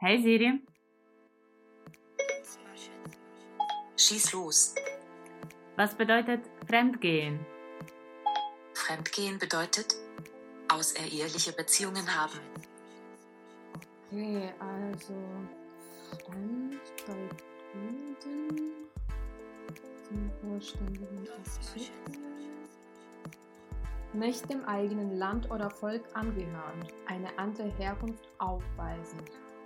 Hey Siri. Schieß los. Was bedeutet Fremdgehen? Fremdgehen bedeutet außereheliche Beziehungen haben. Okay, also Stand bei Kunden zum vollständigen Artikel. Nicht dem eigenen Land oder Volk angehören, eine andere Herkunft aufweisen,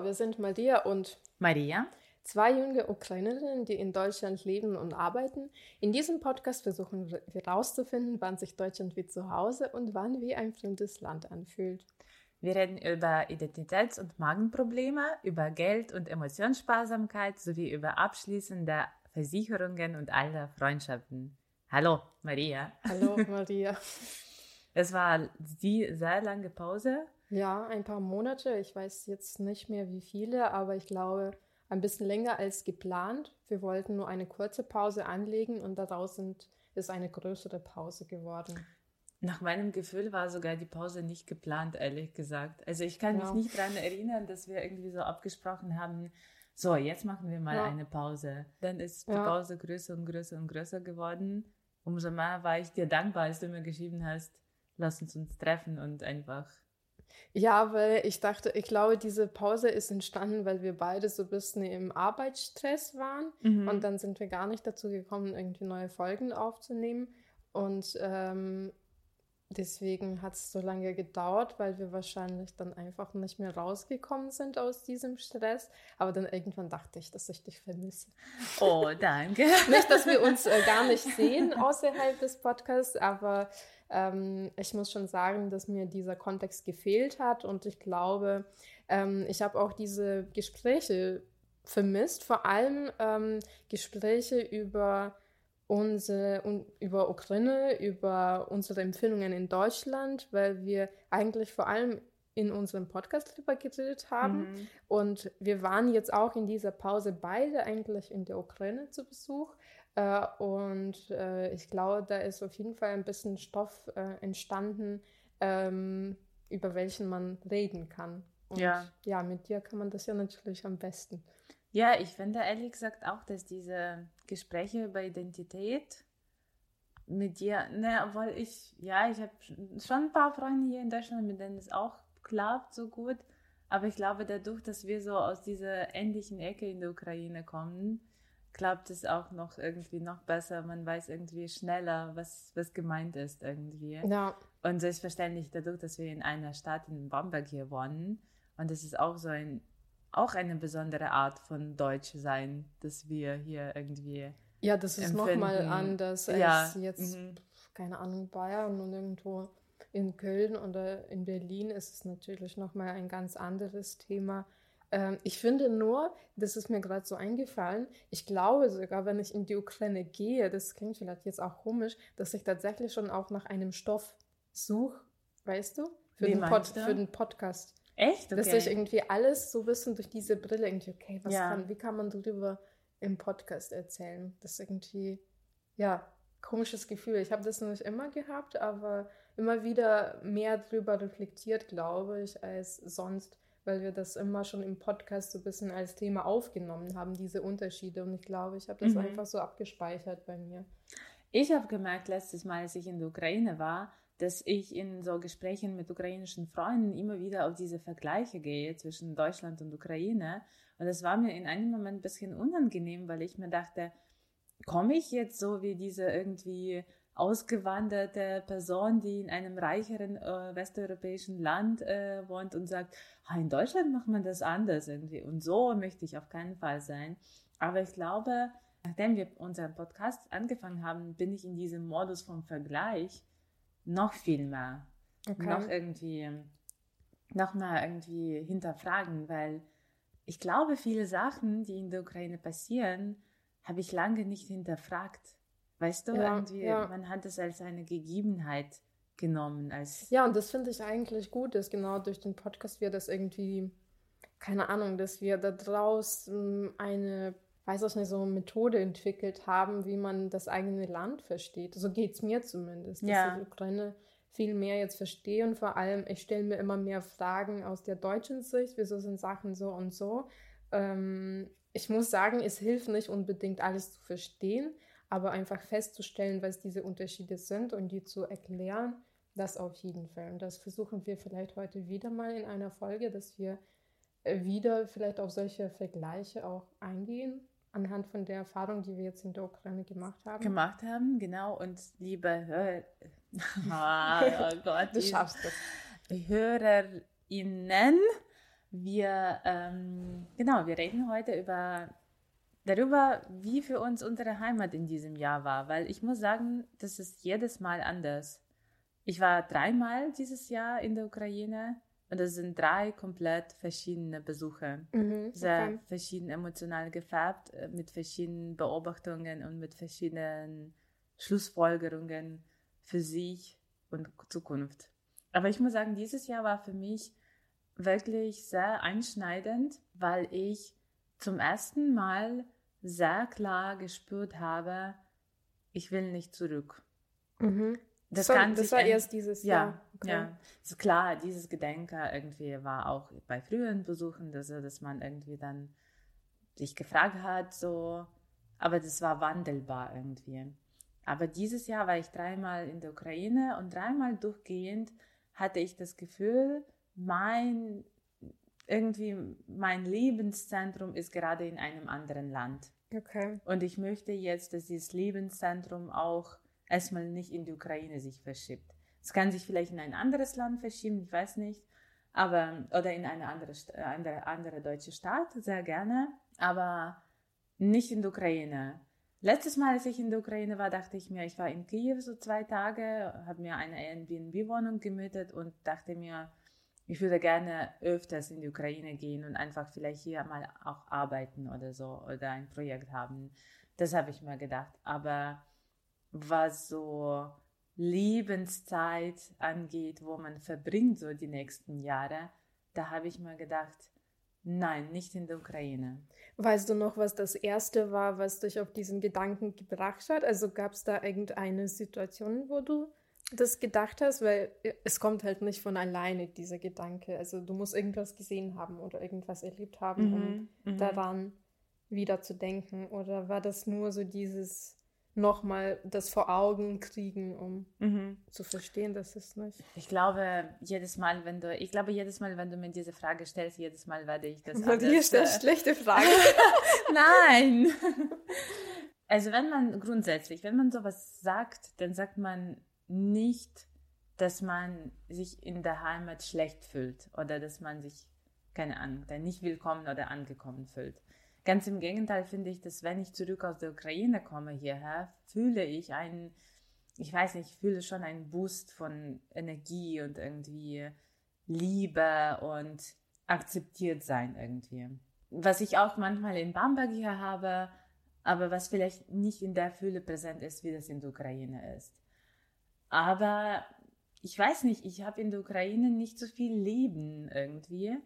Hallo, wir sind Maria und Maria. zwei junge Ukrainerinnen, die in Deutschland leben und arbeiten. In diesem Podcast versuchen wir herauszufinden, wann sich Deutschland wie zu Hause und wann wie ein fremdes Land anfühlt. Wir reden über Identitäts- und Magenprobleme, über Geld- und Emotionssparsamkeit sowie über abschließende Versicherungen und alte Freundschaften. Hallo, Maria. Hallo Maria. Es war die sehr lange Pause. Ja, ein paar Monate. Ich weiß jetzt nicht mehr wie viele, aber ich glaube ein bisschen länger als geplant. Wir wollten nur eine kurze Pause anlegen und daraus sind, ist eine größere Pause geworden. Nach meinem Gefühl war sogar die Pause nicht geplant, ehrlich gesagt. Also ich kann Ja. mich nicht daran erinnern, dass wir irgendwie so abgesprochen haben, so, jetzt machen wir mal Ja. eine Pause. Dann ist die Ja. Pause größer und größer und größer geworden. Umso mehr war ich dir dankbar, als du mir geschrieben hast, lass uns uns treffen und einfach Ja, weil ich dachte, ich glaube, diese Pause ist entstanden, weil wir beide so ein bisschen im Arbeitsstress waren. Mhm. Und dann sind wir gar nicht dazu gekommen, irgendwie neue Folgen aufzunehmen. Und ähm, deswegen hat es so lange gedauert, weil wir wahrscheinlich dann einfach nicht mehr rausgekommen sind aus diesem Stress. Aber dann irgendwann dachte ich, dass ich dich vermisse. Oh, danke. Nicht, dass wir uns äh, gar nicht sehen außerhalb des Podcasts, aber ähm, ich muss schon sagen, dass mir dieser Kontext gefehlt hat und ich glaube, ähm, ich habe auch diese Gespräche vermisst, vor allem ähm, Gespräche über unsere, un, über Ukraine, über unsere Empfindungen in Deutschland, weil wir eigentlich vor allem in unserem Podcast drüber geredet haben. Mhm. Und wir waren jetzt auch in dieser Pause beide eigentlich in der Ukraine zu Besuch. Äh, und äh, ich glaube, da ist auf jeden Fall ein bisschen Stoff äh, entstanden, ähm, über welchen man reden kann. Und Ja. ja, mit dir kann man das ja natürlich am besten. Ja, ich finde ehrlich gesagt auch, dass diese Gespräche über Identität mit dir, ne, obwohl ich, ja, ich habe schon ein paar Freunde hier in Deutschland, mit denen es auch klappt so gut, aber ich glaube, dadurch, dass wir so aus dieser ähnlichen Ecke in der Ukraine kommen, klappt es auch noch irgendwie noch besser. Man weiß irgendwie schneller, was, was gemeint ist irgendwie. Ja, Und selbstverständlich dadurch, dass wir in einer Stadt in Bamberg hier wohnen und es ist auch so ein, auch eine besondere Art von Deutsch sein, dass wir hier irgendwie, ja das ist nochmal anders als Ja, jetzt, mhm. keine Ahnung, Bayern und irgendwo in Köln oder in Berlin ist es natürlich nochmal ein ganz anderes Thema. Ähm, ich finde nur, das ist mir gerade so eingefallen, ich glaube sogar, wenn ich in die Ukraine gehe, das klingt vielleicht jetzt auch komisch, dass ich tatsächlich schon auch nach einem Stoff suche, weißt du? Für, den, Pod, für den Podcast. echt? Dass ich irgendwie alles so bisschen durch diese Brille irgendwie, okay, was Ja. kann, wie kann man darüber im Podcast erzählen? Das ist irgendwie, ja, komisches Gefühl. Ich habe das nicht immer gehabt, aber immer wieder mehr drüber reflektiert, glaube ich, als sonst, weil wir das immer schon im Podcast so ein bisschen als Thema aufgenommen haben, diese Unterschiede. Und ich glaube, ich habe das Mhm. einfach so abgespeichert bei mir. Ich habe gemerkt letztes Mal, als ich in der Ukraine war, dass ich in so Gesprächen mit ukrainischen Freunden immer wieder auf diese Vergleiche gehe zwischen Deutschland und Ukraine. Und das war mir in einem Moment ein bisschen unangenehm, weil ich mir dachte, komme ich jetzt so wie diese irgendwie ausgewanderte Person, die in einem reicheren äh, westeuropäischen Land äh, wohnt und sagt, in Deutschland macht man das anders irgendwie. Und so möchte ich auf keinen Fall sein. Aber ich glaube, nachdem wir unseren Podcast angefangen haben, bin ich in diesem Modus vom Vergleich noch viel mehr. Okay. Noch irgendwie, noch mal irgendwie hinterfragen, weil ich glaube, viele Sachen, die in der Ukraine passieren, habe ich lange nicht hinterfragt. Weißt du, ja, irgendwie, ja. man hat es als eine Gegebenheit genommen. Als ja, und das finde ich eigentlich gut, dass genau durch den Podcast wir das irgendwie, keine Ahnung, dass wir da draußen eine, weiß ich nicht, so eine Methode entwickelt haben, wie man das eigene Land versteht. So geht es mir zumindest, dass ja. ich Ukraine viel mehr jetzt verstehe und vor allem, ich stelle mir immer mehr Fragen aus der deutschen Sicht, wieso sind Sachen so und so. Ähm, ich muss sagen, es hilft nicht unbedingt alles zu verstehen, aber einfach festzustellen, was diese Unterschiede sind und die zu erklären, das auf jeden Fall. Und das versuchen wir vielleicht heute wieder mal in einer Folge, dass wir äh, wieder vielleicht auf solche Vergleiche auch eingehen, anhand von der Erfahrung, die wir jetzt in der Ukraine gemacht haben. Gemacht haben, genau. Und liebe Hör oh, oh Gott, du schaffst das. HörerInnen, wir, ähm, genau, wir reden heute über darüber, wie für uns unsere Heimat in diesem Jahr war, weil ich muss sagen, das ist jedes Mal anders. Ich war dreimal dieses Jahr in der Ukraine und das sind drei komplett verschiedene Besuche. Mhm, Sehr okay. verschieden emotional gefärbt, äh, mit verschiedenen Beobachtungen und mit verschiedenen Schlussfolgerungen für sich und Zukunft. Aber ich muss sagen, dieses Jahr war für mich wirklich sehr einschneidend, weil ich zum ersten Mal sehr klar gespürt habe, ich will nicht zurück. Mhm. Das, so, kann das war erst dieses ja, Jahr. Okay. Ja, ist klar, dieses Gedenken irgendwie war auch bei früheren Besuchen, dass, dass man irgendwie dann sich gefragt hat, so, aber das war wandelbar irgendwie. Aber dieses Jahr war ich dreimal in der Ukraine und dreimal durchgehend hatte ich das Gefühl, mein irgendwie mein Lebenszentrum ist gerade in einem anderen Land. Okay. Und ich möchte jetzt, dass dieses Lebenszentrum auch erstmal nicht in die Ukraine sich verschiebt. Es kann sich vielleicht in ein anderes Land verschieben, ich weiß nicht, aber oder in eine andere, andere, andere deutsche Stadt, sehr gerne, aber nicht in die Ukraine. Letztes Mal, als ich in der Ukraine war, dachte ich mir, ich war in Kiew so zwei Tage, habe mir eine Airbnb-Wohnung gemietet und dachte mir, ich würde gerne öfters in die Ukraine gehen und einfach vielleicht hier mal auch arbeiten oder so oder ein Projekt haben. Das habe ich mir gedacht. Aber was so Lebenszeit angeht, wo man verbringt so die nächsten Jahre, da habe ich mir gedacht, nein, nicht in der Ukraine. Weißt du noch, was das erste war, was dich auf diesen Gedanken gebracht hat? Also gab es da irgendeine Situation, wo du das gedacht hast? Weil es kommt halt nicht von alleine, dieser Gedanke. Also du musst irgendwas gesehen haben oder irgendwas erlebt haben, mhm, um mhm. daran wieder zu denken. Oder war das nur so dieses nochmal das vor Augen kriegen, um mhm. zu verstehen, dass es nicht. Ich glaube, jedes Mal, wenn du, ich glaube, jedes Mal, wenn du mir diese Frage stellst, jedes Mal werde ich das. Weil hier ist eine schlechte Frage. Nein. also wenn man grundsätzlich, wenn man sowas sagt, dann sagt man nicht, dass man sich in der Heimat schlecht fühlt oder dass man sich, keine Ahnung, nicht willkommen oder angekommen fühlt. Ganz im Gegenteil finde ich, dass wenn ich zurück aus der Ukraine komme hierher, fühle ich einen, ich weiß nicht, ich fühle schon einen Boost von Energie und irgendwie Liebe und akzeptiert sein irgendwie. Was ich auch manchmal in Bamberg hier habe, aber was vielleicht nicht in der Fülle präsent ist, wie das in der Ukraine ist. Aber ich weiß nicht, ich habe in der Ukraine nicht so viel Leben irgendwie,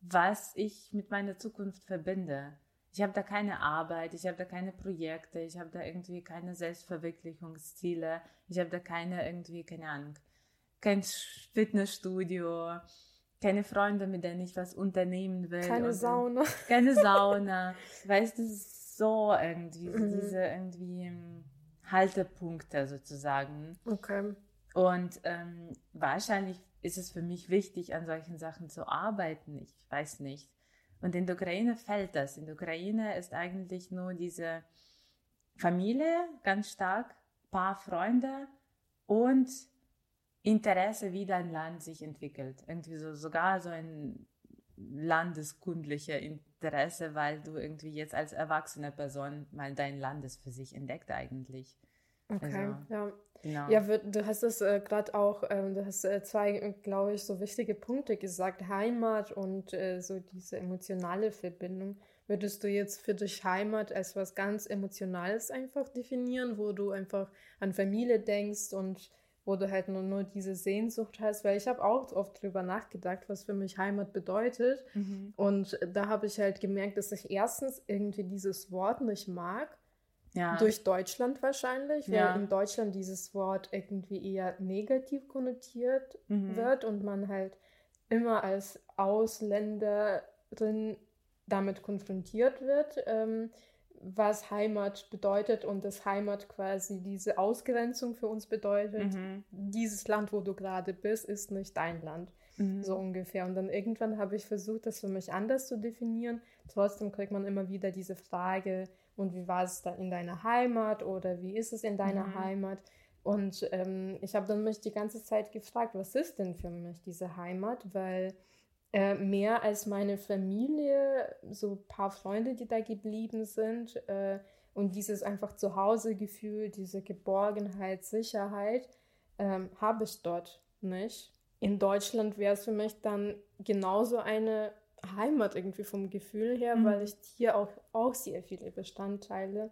was ich mit meiner Zukunft verbinde. Ich habe da keine Arbeit, ich habe da keine Projekte, ich habe da irgendwie keine Selbstverwirklichungsziele, ich habe da keine irgendwie, keine Ahnung, kein Fitnessstudio, keine Freunde, mit denen ich was unternehmen will. Keine Sauna. Keine Sauna. weißt du, so irgendwie, mhm. diese irgendwie ähm, Haltepunkte sozusagen. Okay. Und ähm, wahrscheinlich ist es für mich wichtig, an solchen Sachen zu arbeiten. Ich weiß nicht. Und in der Ukraine fällt das. In der Ukraine ist eigentlich nur diese Familie ganz stark, paar Freunde und Interesse, wie dein Land sich entwickelt. Irgendwie so sogar so ein landeskundliche Interesse, weil du irgendwie jetzt als erwachsene Person mal dein Landes für sich entdeckt eigentlich. Okay, also, ja. Genau. Ja, du hast es äh, gerade auch, ähm, du hast äh, zwei, glaube ich, so wichtige Punkte gesagt, Heimat und äh, so diese emotionale Verbindung. Würdest du jetzt für dich Heimat als was ganz Emotionales einfach definieren, wo du einfach an Familie denkst und wo du halt nur, nur diese Sehnsucht hast? Weil ich habe auch oft drüber nachgedacht, was für mich Heimat bedeutet. Mhm. Und da habe ich halt gemerkt, dass ich erstens irgendwie dieses Wort nicht mag ja. Durch Deutschland wahrscheinlich, weil ja. in Deutschland dieses Wort irgendwie eher negativ konnotiert mhm. wird und man halt immer als Ausländerin damit konfrontiert wird, ähm, was Heimat bedeutet und dass Heimat quasi diese Ausgrenzung für uns bedeutet. Mhm. Dieses Land, wo du gerade bist, ist nicht dein Land. Mhm. So ungefähr. Und dann irgendwann habe ich versucht, das für mich anders zu definieren. Trotzdem kriegt man immer wieder diese Frage, und wie war es da in deiner Heimat oder wie ist es in deiner mhm. Heimat? Und ähm, ich habe dann mich die ganze Zeit gefragt, was ist denn für mich diese Heimat? Weil äh, mehr als meine Familie, so ein paar Freunde, die da geblieben sind äh, und dieses einfach Zuhausegefühl, diese Geborgenheit, Sicherheit, äh, habe ich dort nicht. In Deutschland wäre es für mich dann genauso eine Heimat irgendwie vom Gefühl her, mhm. weil ich hier auch, auch sehr viele Bestandteile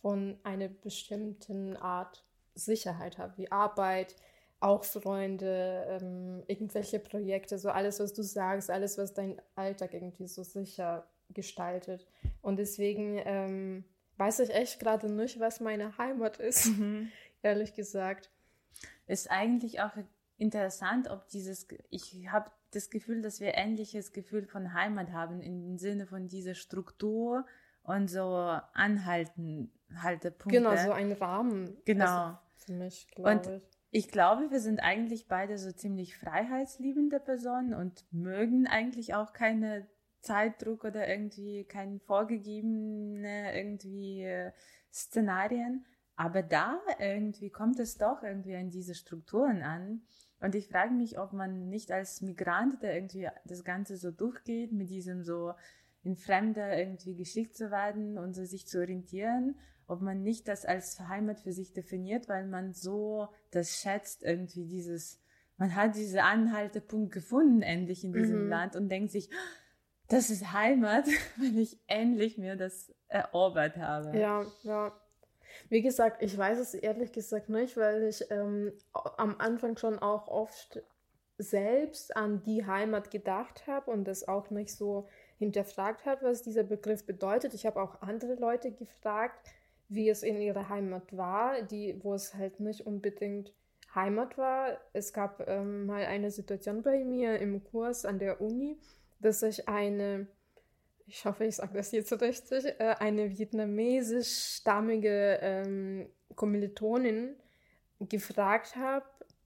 von einer bestimmten Art Sicherheit habe, wie Arbeit, auch Freunde, ähm, irgendwelche Projekte, so alles, was du sagst, alles, was dein Alltag irgendwie so sicher gestaltet. Und deswegen ähm, weiß ich echt gerade nicht, was meine Heimat ist, mhm. ehrlich gesagt. Ist eigentlich auch interessant, ob dieses, ich habe das Gefühl, dass wir ähnliches Gefühl von Heimat haben im Sinne von dieser Struktur und so Anhalten, Haltepunkte. Genau, so ein Rahmen. Genau. Also für mich, und ich. Ich glaube, wir sind eigentlich beide so ziemlich freiheitsliebende Personen und mögen eigentlich auch keine Zeitdruck oder irgendwie keine vorgegebene irgendwie äh, Szenarien. Aber da irgendwie kommt es doch irgendwie an diese Strukturen an. Und ich frage mich, ob man nicht als Migrant, der irgendwie das Ganze so durchgeht, mit diesem so in Fremder irgendwie geschickt zu werden und so sich zu orientieren, ob man nicht das als Heimat für sich definiert, weil man so das schätzt, irgendwie dieses, man hat diesen Anhaltepunkt gefunden endlich in diesem mhm. Land und denkt sich, das ist Heimat, weil ich endlich mir das erobert habe. Ja, ja. Wie gesagt, ich weiß es ehrlich gesagt nicht, weil ich ähm, am Anfang schon auch oft selbst an die Heimat gedacht habe und das auch nicht so hinterfragt habe, was dieser Begriff bedeutet. Ich habe auch andere Leute gefragt, wie es in ihrer Heimat war, die, wo es halt nicht unbedingt Heimat war. Es gab ähm, mal eine Situation bei mir im Kurs an der Uni, dass ich eine ich hoffe, ich sage das jetzt richtig, äh, eine vietnamesisch-stammige ähm, Kommilitonin gefragt habe,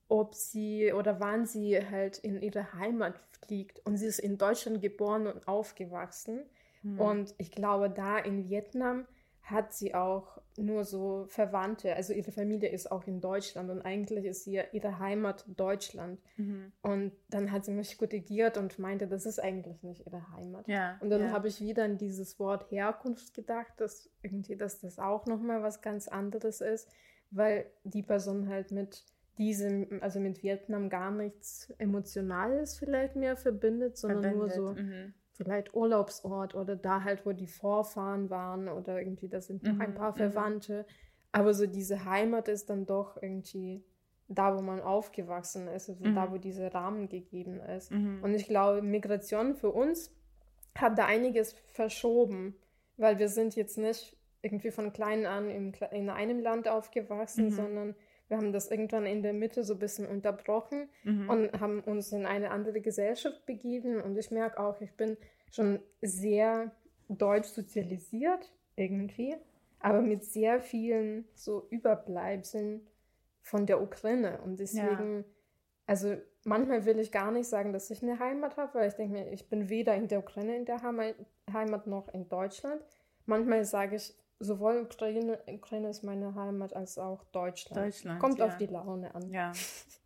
ob sie oder wann sie halt in ihre Heimat fliegt. Und sie ist in Deutschland geboren und aufgewachsen. Hm. Und ich glaube, da in Vietnam hat sie auch nur so Verwandte. Also ihre Familie ist auch in Deutschland und eigentlich ist sie ihre Heimat Deutschland. Mhm. Und dann hat sie mich korrigiert und meinte, das ist eigentlich nicht ihre Heimat. Ja, und dann ja. habe ich wieder an dieses Wort Herkunft gedacht, dass irgendwie, dass das auch nochmal was ganz anderes ist, weil die Person halt mit diesem, also mit Vietnam gar nichts Emotionales vielleicht mehr verbindet, sondern verbindet. nur so. Mhm vielleicht Urlaubsort oder da halt, wo die Vorfahren waren oder irgendwie, da sind noch mhm, ein paar mhm. Verwandte. Aber so diese Heimat ist dann doch irgendwie da, wo man aufgewachsen ist, also mhm. da, wo dieser Rahmen gegeben ist. Mhm. Und ich glaube, Migration für uns hat da einiges verschoben, weil wir sind jetzt nicht irgendwie von klein an in, in einem Land aufgewachsen, mhm. sondern wir haben das irgendwann in der Mitte so ein bisschen unterbrochen mhm. und haben uns in eine andere Gesellschaft begeben. Und ich merke auch, ich bin schon sehr deutsch sozialisiert irgendwie, aber mit sehr vielen so Überbleibseln von der Ukraine. Und deswegen, ja. also manchmal will ich gar nicht sagen, dass ich eine Heimat habe, weil ich denke mir, ich bin weder in der Ukraine in der Heimat noch in Deutschland. Manchmal sage ich, sowohl Ukraine, Ukraine ist meine Heimat als auch Deutschland. Deutschland Kommt ja. auf die Laune an. Ja.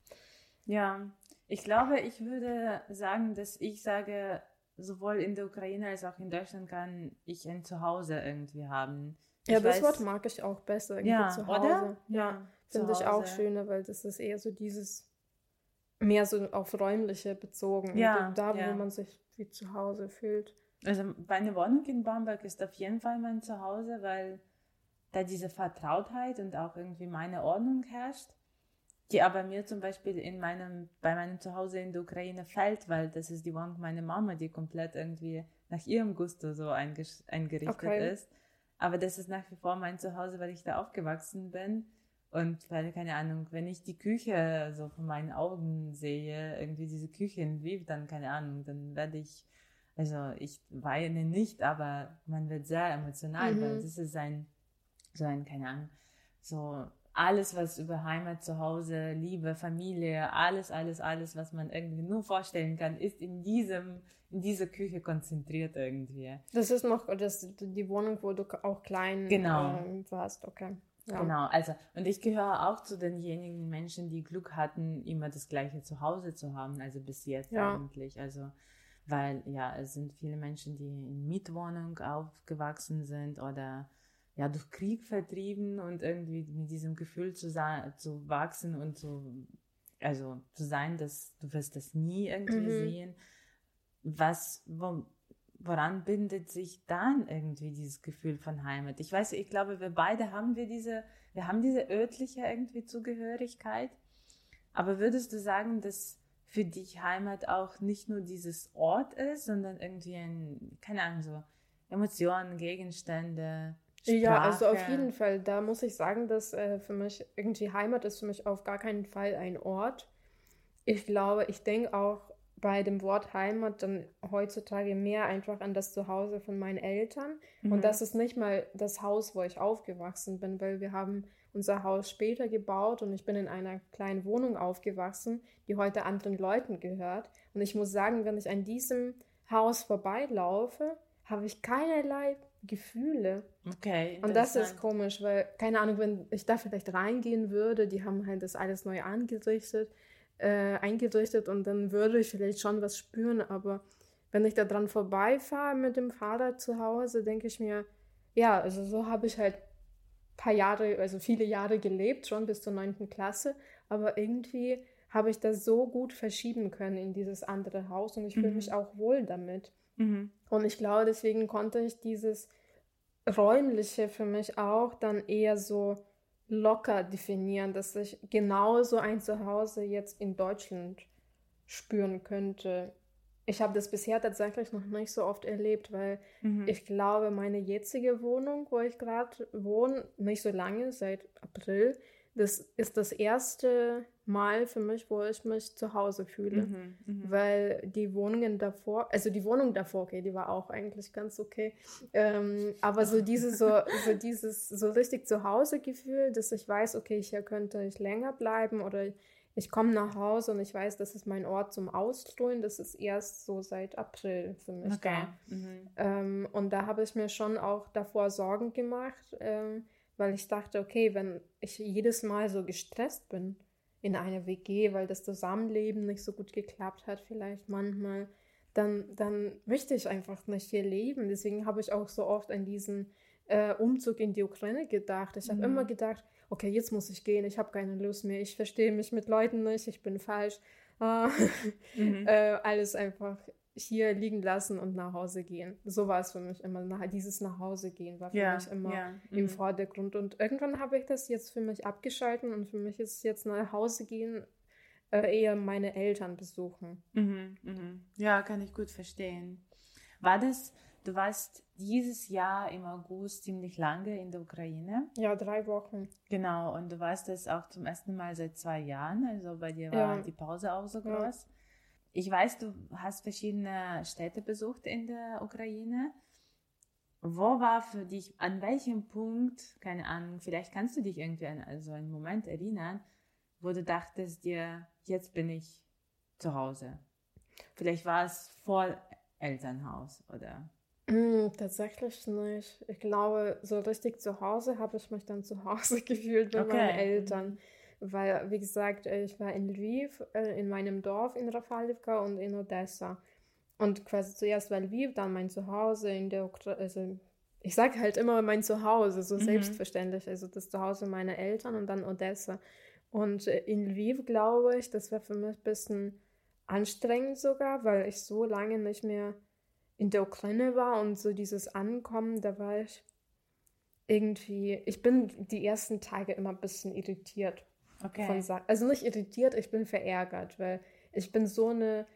ja, ich glaube, ich würde sagen, dass ich sage, sowohl in der Ukraine als auch in Deutschland kann ich ein Zuhause irgendwie haben. Ja, Ich das weiß- Wort mag ich auch besser. irgendwie Ja, zu oder? Hause. Ja, Finde ich auch Zuhause. schöner, weil das ist eher so dieses, mehr so auf räumliche bezogen. Ja, da, ja. wo man sich wie zu Hause fühlt. Also meine Wohnung in Bamberg ist auf jeden Fall mein Zuhause, weil da diese Vertrautheit und auch irgendwie meine Ordnung herrscht, die aber mir zum Beispiel in meinem, bei meinem Zuhause in der Ukraine fällt, weil das ist die Wohnung meiner Mama, die komplett irgendwie nach ihrem Gusto so eingerichtet Okay. ist. Aber das ist nach wie vor mein Zuhause, weil ich da aufgewachsen bin. Und weil, keine Ahnung, wenn ich die Küche so von meinen Augen sehe, irgendwie diese Küche in Lviv, dann, keine Ahnung, dann werde ich, also ich weine nicht, aber man wird sehr emotional, Mhm. weil das ist ein, so ein, keine Ahnung, so alles, was über Heimat, Zuhause, Liebe, Familie, alles, alles, alles, was man irgendwie nur vorstellen kann, ist in diesem, in dieser Küche konzentriert irgendwie. Das ist noch das, die Wohnung, wo du auch klein Genau. ähm, warst. Okay. Ja. Genau, also, und ich gehöre auch zu denjenigen Menschen, die Glück hatten, immer das gleiche Zuhause zu haben, also bis jetzt Ja. eigentlich. Also, weil, ja, es sind viele Menschen, die in Mietwohnung aufgewachsen sind oder ja, durch Krieg vertrieben und irgendwie mit diesem Gefühl zu, sein, zu wachsen und zu, also zu sein, dass du wirst das nie irgendwie Mhm. sehen. Was, wo, woran bindet sich dann irgendwie dieses Gefühl von Heimat? Ich weiß, ich glaube, wir beide haben wir diese, wir haben diese örtliche irgendwie Zugehörigkeit. Aber würdest du sagen, dass für dich Heimat auch nicht nur dieses Ort ist, sondern irgendwie ein, keine Ahnung, so Emotionen, Gegenstände, Sprache? Ja, also auf jeden Fall. Da muss ich sagen, dass äh, für mich irgendwie Heimat ist für mich auf gar keinen Fall ein Ort. Ich glaube, ich denke auch bei dem Wort Heimat dann heutzutage mehr einfach an das Zuhause von meinen Eltern. Mhm. Und das ist nicht mal das Haus, wo ich aufgewachsen bin, weil wir haben unser Haus später gebaut und ich bin in einer kleinen Wohnung aufgewachsen, die heute anderen Leuten gehört. Und ich muss sagen, wenn ich an diesem Haus vorbeilaufe, habe ich keinerlei Gefühle. Okay. Und das ist komisch, weil, keine Ahnung, wenn ich da vielleicht reingehen würde, die haben halt das alles neu angerichtet, äh, eingerichtet und dann würde ich vielleicht schon was spüren, aber wenn ich da dran vorbeifahre mit dem Fahrrad zu Hause, denke ich mir, ja, also so habe ich halt paar Jahre, also viele Jahre gelebt, schon bis zur neunten Klasse, aber irgendwie habe ich das so gut verschieben können in dieses andere Haus und ich fühle Mhm. mich auch wohl damit. Mhm. Und ich glaube, deswegen konnte ich dieses Räumliche für mich auch dann eher so locker definieren, dass ich genauso ein Zuhause jetzt in Deutschland spüren könnte. Ich habe das bisher tatsächlich noch nicht so oft erlebt, weil Mhm. ich glaube, meine jetzige Wohnung, wo ich gerade wohne, nicht so lange, seit April, das ist das erste Mal für mich, wo ich mich zu Hause fühle. Mhm. Mhm. Weil die Wohnungen davor, also die Wohnung davor, okay, die war auch eigentlich ganz okay. Ähm, aber so dieses, so, so dieses so richtig Zuhause-Gefühl, dass ich weiß, okay, hier könnte ich länger bleiben oder ich komme nach Hause und ich weiß, das ist mein Ort zum Ausruhen, das ist erst so seit April für mich Okay. da. Mhm. Ähm, und da habe ich mir schon auch davor Sorgen gemacht, ähm, weil ich dachte, okay, wenn ich jedes Mal so gestresst bin in einer WG, weil das Zusammenleben nicht so gut geklappt hat, vielleicht manchmal, dann, dann möchte ich einfach nicht hier leben. Deswegen habe ich auch so oft an diesen äh, Umzug in die Ukraine gedacht. Ich habe Mhm. immer gedacht, okay, jetzt muss ich gehen, ich habe keine Lust mehr, ich verstehe mich mit Leuten nicht, ich bin falsch. Ah, Mhm. äh, alles einfach hier liegen lassen und nach Hause gehen. So war es für mich immer. Nach, dieses nach Hause gehen war für ja, mich immer ja. im Mhm. Vordergrund. Und irgendwann habe ich das jetzt für mich abgeschalten und für mich ist jetzt nach Hause gehen äh, eher meine Eltern besuchen. Mhm, mhm. Ja, kann ich gut verstehen. War das, du warst dieses Jahr im August ziemlich lange in der Ukraine? Ja, drei Wochen. Genau, und du warst das auch zum ersten Mal seit zwei Jahren, also bei dir war Ja. die Pause auch so Ja. groß. Ich weiß, du hast verschiedene Städte besucht in der Ukraine. Wo war für dich, an welchem Punkt, keine Ahnung, vielleicht kannst du dich irgendwie an also einen Moment erinnern, wo du dachtest dir, jetzt bin ich zu Hause. Vielleicht war es vor Elternhaus oder. Mm, tatsächlich nicht. Ich glaube, so richtig zu Hause habe ich mich dann zu Hause gefühlt bei Okay. meinen Eltern. Weil, wie gesagt, ich war in Lviv, äh, in meinem Dorf in Rafalivka und in Odessa. und quasi zuerst war Lviv, dann mein Zuhause in der Ukraine, also ich sage halt immer mein Zuhause, so Mhm. selbstverständlich, also das Zuhause meiner Eltern und dann Odessa. Und äh, in Lviv, glaube ich, das war für mich ein bisschen anstrengend sogar, weil ich so lange nicht mehr in der Ukraine war und so dieses Ankommen, da war ich irgendwie, ich bin die ersten Tage immer ein bisschen irritiert Okay. von. Also nicht irritiert, ich bin verärgert, weil ich bin so eine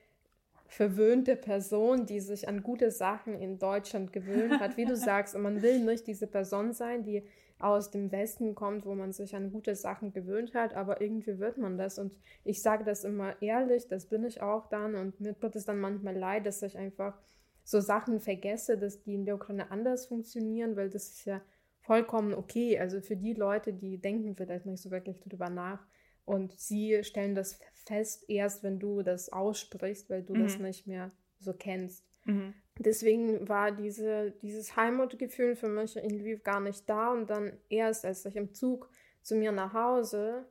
verwöhnte Person, die sich an gute Sachen in Deutschland gewöhnt hat. Wie du sagst, und man will nicht diese Person sein, die aus dem Westen kommt, wo man sich an gute Sachen gewöhnt hat, aber irgendwie wird man das. Und ich sage das immer ehrlich, das bin ich auch dann. Und mir tut es dann manchmal leid, dass ich einfach so Sachen vergesse, dass die in der Ukraine anders funktionieren, weil das ist ja vollkommen okay. Also für die Leute, die denken vielleicht nicht so wirklich drüber nach. Und sie stellen das fest erst, wenn du das aussprichst, weil du das Mhm. nicht mehr so kennst. Mhm. Deswegen war diese, dieses Heimatgefühl für mich in Lviv gar nicht da. Und dann erst, als ich im Zug zu mir nach Hause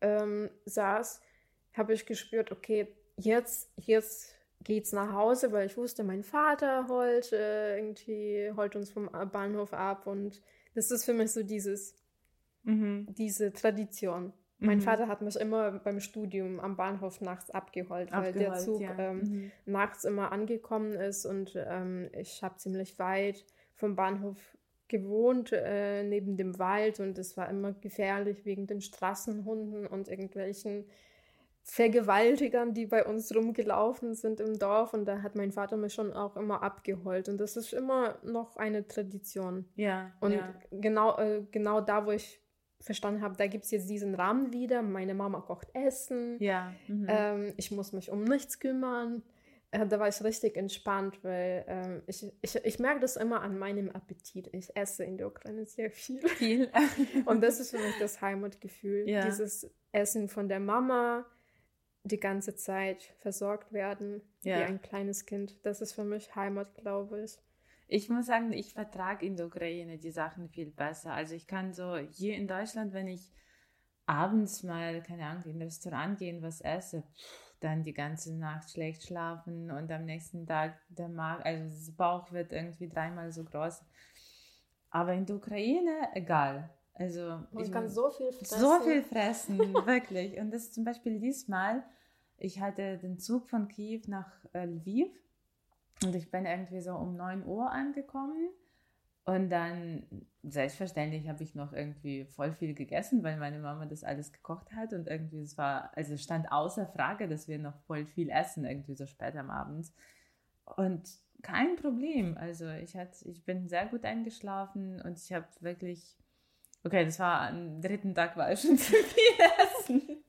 ähm, saß, habe ich gespürt, okay, jetzt, jetzt geht's nach Hause, weil ich wusste, mein Vater holt äh, irgendwie, holt uns vom Bahnhof ab. Und das ist für mich so dieses, Mhm. diese Tradition. Mein Mhm. Vater hat mich immer beim Studium am Bahnhof nachts abgeholt, weil der Zug ja. ähm, Mhm. nachts immer angekommen ist und ähm, ich habe ziemlich weit vom Bahnhof gewohnt, äh, neben dem Wald und es war immer gefährlich wegen den Straßenhunden und irgendwelchen Vergewaltigern, die bei uns rumgelaufen sind im Dorf und da hat mein Vater mich schon auch immer abgeholt und das ist immer noch eine Tradition. Ja. Und ja. genau, äh, genau da, wo ich verstanden habe, da gibt es jetzt diesen Rahmen wieder. Meine Mama kocht Essen. Ja. Mhm. Ähm, ich muss mich um nichts kümmern. Äh, da war ich richtig entspannt, weil ähm, ich, ich, ich merke das immer an meinem Appetit. Ich esse in der Ukraine sehr viel. Viel. Und das ist für mich das Heimatgefühl. Ja. Dieses Essen von der Mama, die ganze Zeit versorgt werden, Ja. wie ein kleines Kind. Das ist für mich Heimat, glaube ich. Ich muss sagen, ich vertrage in der Ukraine die Sachen viel besser. Also ich kann so hier in Deutschland, wenn ich abends mal, keine Ahnung, in ein Restaurant gehen, was esse, dann die ganze Nacht schlecht schlafen und am nächsten Tag der Magen, also das Bauch wird irgendwie dreimal so groß. Aber in der Ukraine, egal. Also Man ich kann so viel fressen. so viel fressen, wirklich. Und das ist zum Beispiel diesmal, ich hatte den Zug von Kiew nach äh, Lviv und ich bin irgendwie so um 9 Uhr angekommen. Und dann, selbstverständlich, habe ich noch irgendwie voll viel gegessen, weil meine Mama das alles gekocht hat. Und irgendwie, es war, also stand außer Frage, dass wir noch voll viel essen, irgendwie so spät am Abend. Und kein Problem. Also ich, hat, ich bin sehr gut eingeschlafen und ich habe wirklich, okay, das war am dritten Tag, war ich schon zu viel essen.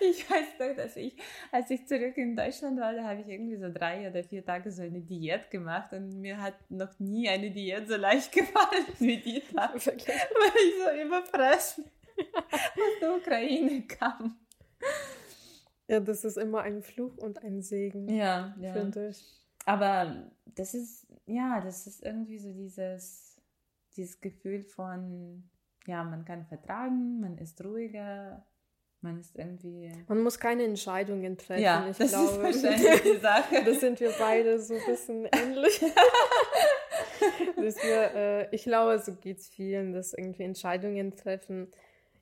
Ich weiß doch, dass ich, als ich zurück in Deutschland war, da habe ich irgendwie so drei oder vier Tage so eine Diät gemacht und mir hat noch nie eine Diät so leicht gefallen wie die Tag, weil ich so überfressen aus der Ukraine kam. Ja, das ist immer ein Fluch und ein Segen, Ja, ja. finde ich. Aber das ist, ja, das ist irgendwie so dieses, dieses Gefühl von, ja, man kann vertragen, man ist ruhiger, man ist irgendwie. Man muss keine Entscheidungen treffen. Ja, ich das glaube, ist wahrscheinlich die Sache. das sind wir beide so ein bisschen ähnlich. wir, äh, ich glaube, so geht es vielen, dass irgendwie Entscheidungen treffen.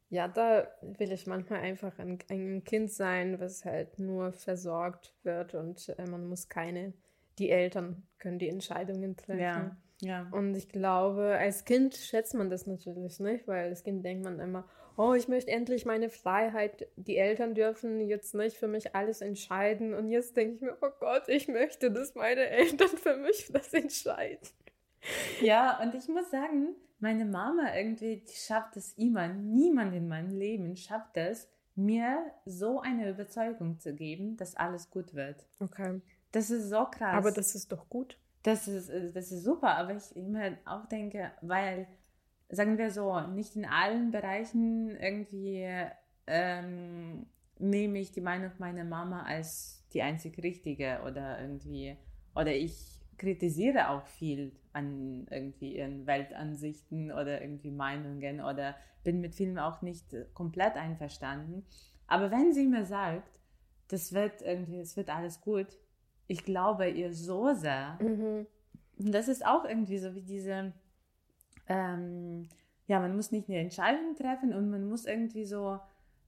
Ja, da will ich manchmal einfach ein, ein Kind sein, was halt nur versorgt wird und äh, man muss keine, die Eltern können die Entscheidungen treffen. Ja, ja. Und ich glaube, als Kind schätzt man das natürlich nicht, weil als Kind denkt man immer, oh, ich möchte endlich meine Freiheit. Die Eltern dürfen jetzt nicht für mich alles entscheiden. Und jetzt denke ich mir, oh Gott, ich möchte, dass meine Eltern für mich das entscheiden. Ja, und ich muss sagen, meine Mama irgendwie, die schafft es immer, niemand in meinem Leben schafft es, mir so eine Überzeugung zu geben, dass alles gut wird. Okay. Das ist so krass. Aber das ist doch gut. Das ist, äh, das ist super, aber ich immer auch denke, weil, sagen wir so, nicht in allen Bereichen irgendwie ähm, nehme ich die Meinung meiner Mama als die einzig richtige oder irgendwie, oder ich kritisiere auch viel an irgendwie ihren Weltansichten oder irgendwie Meinungen oder bin mit Filmen auch nicht komplett einverstanden. Aber wenn sie mir sagt, das wird irgendwie, es wird alles gut, ich glaube ihr so sehr. Mhm. Und das ist auch irgendwie so wie diese, ähm, ja, man muss nicht eine Entscheidung treffen und man muss irgendwie so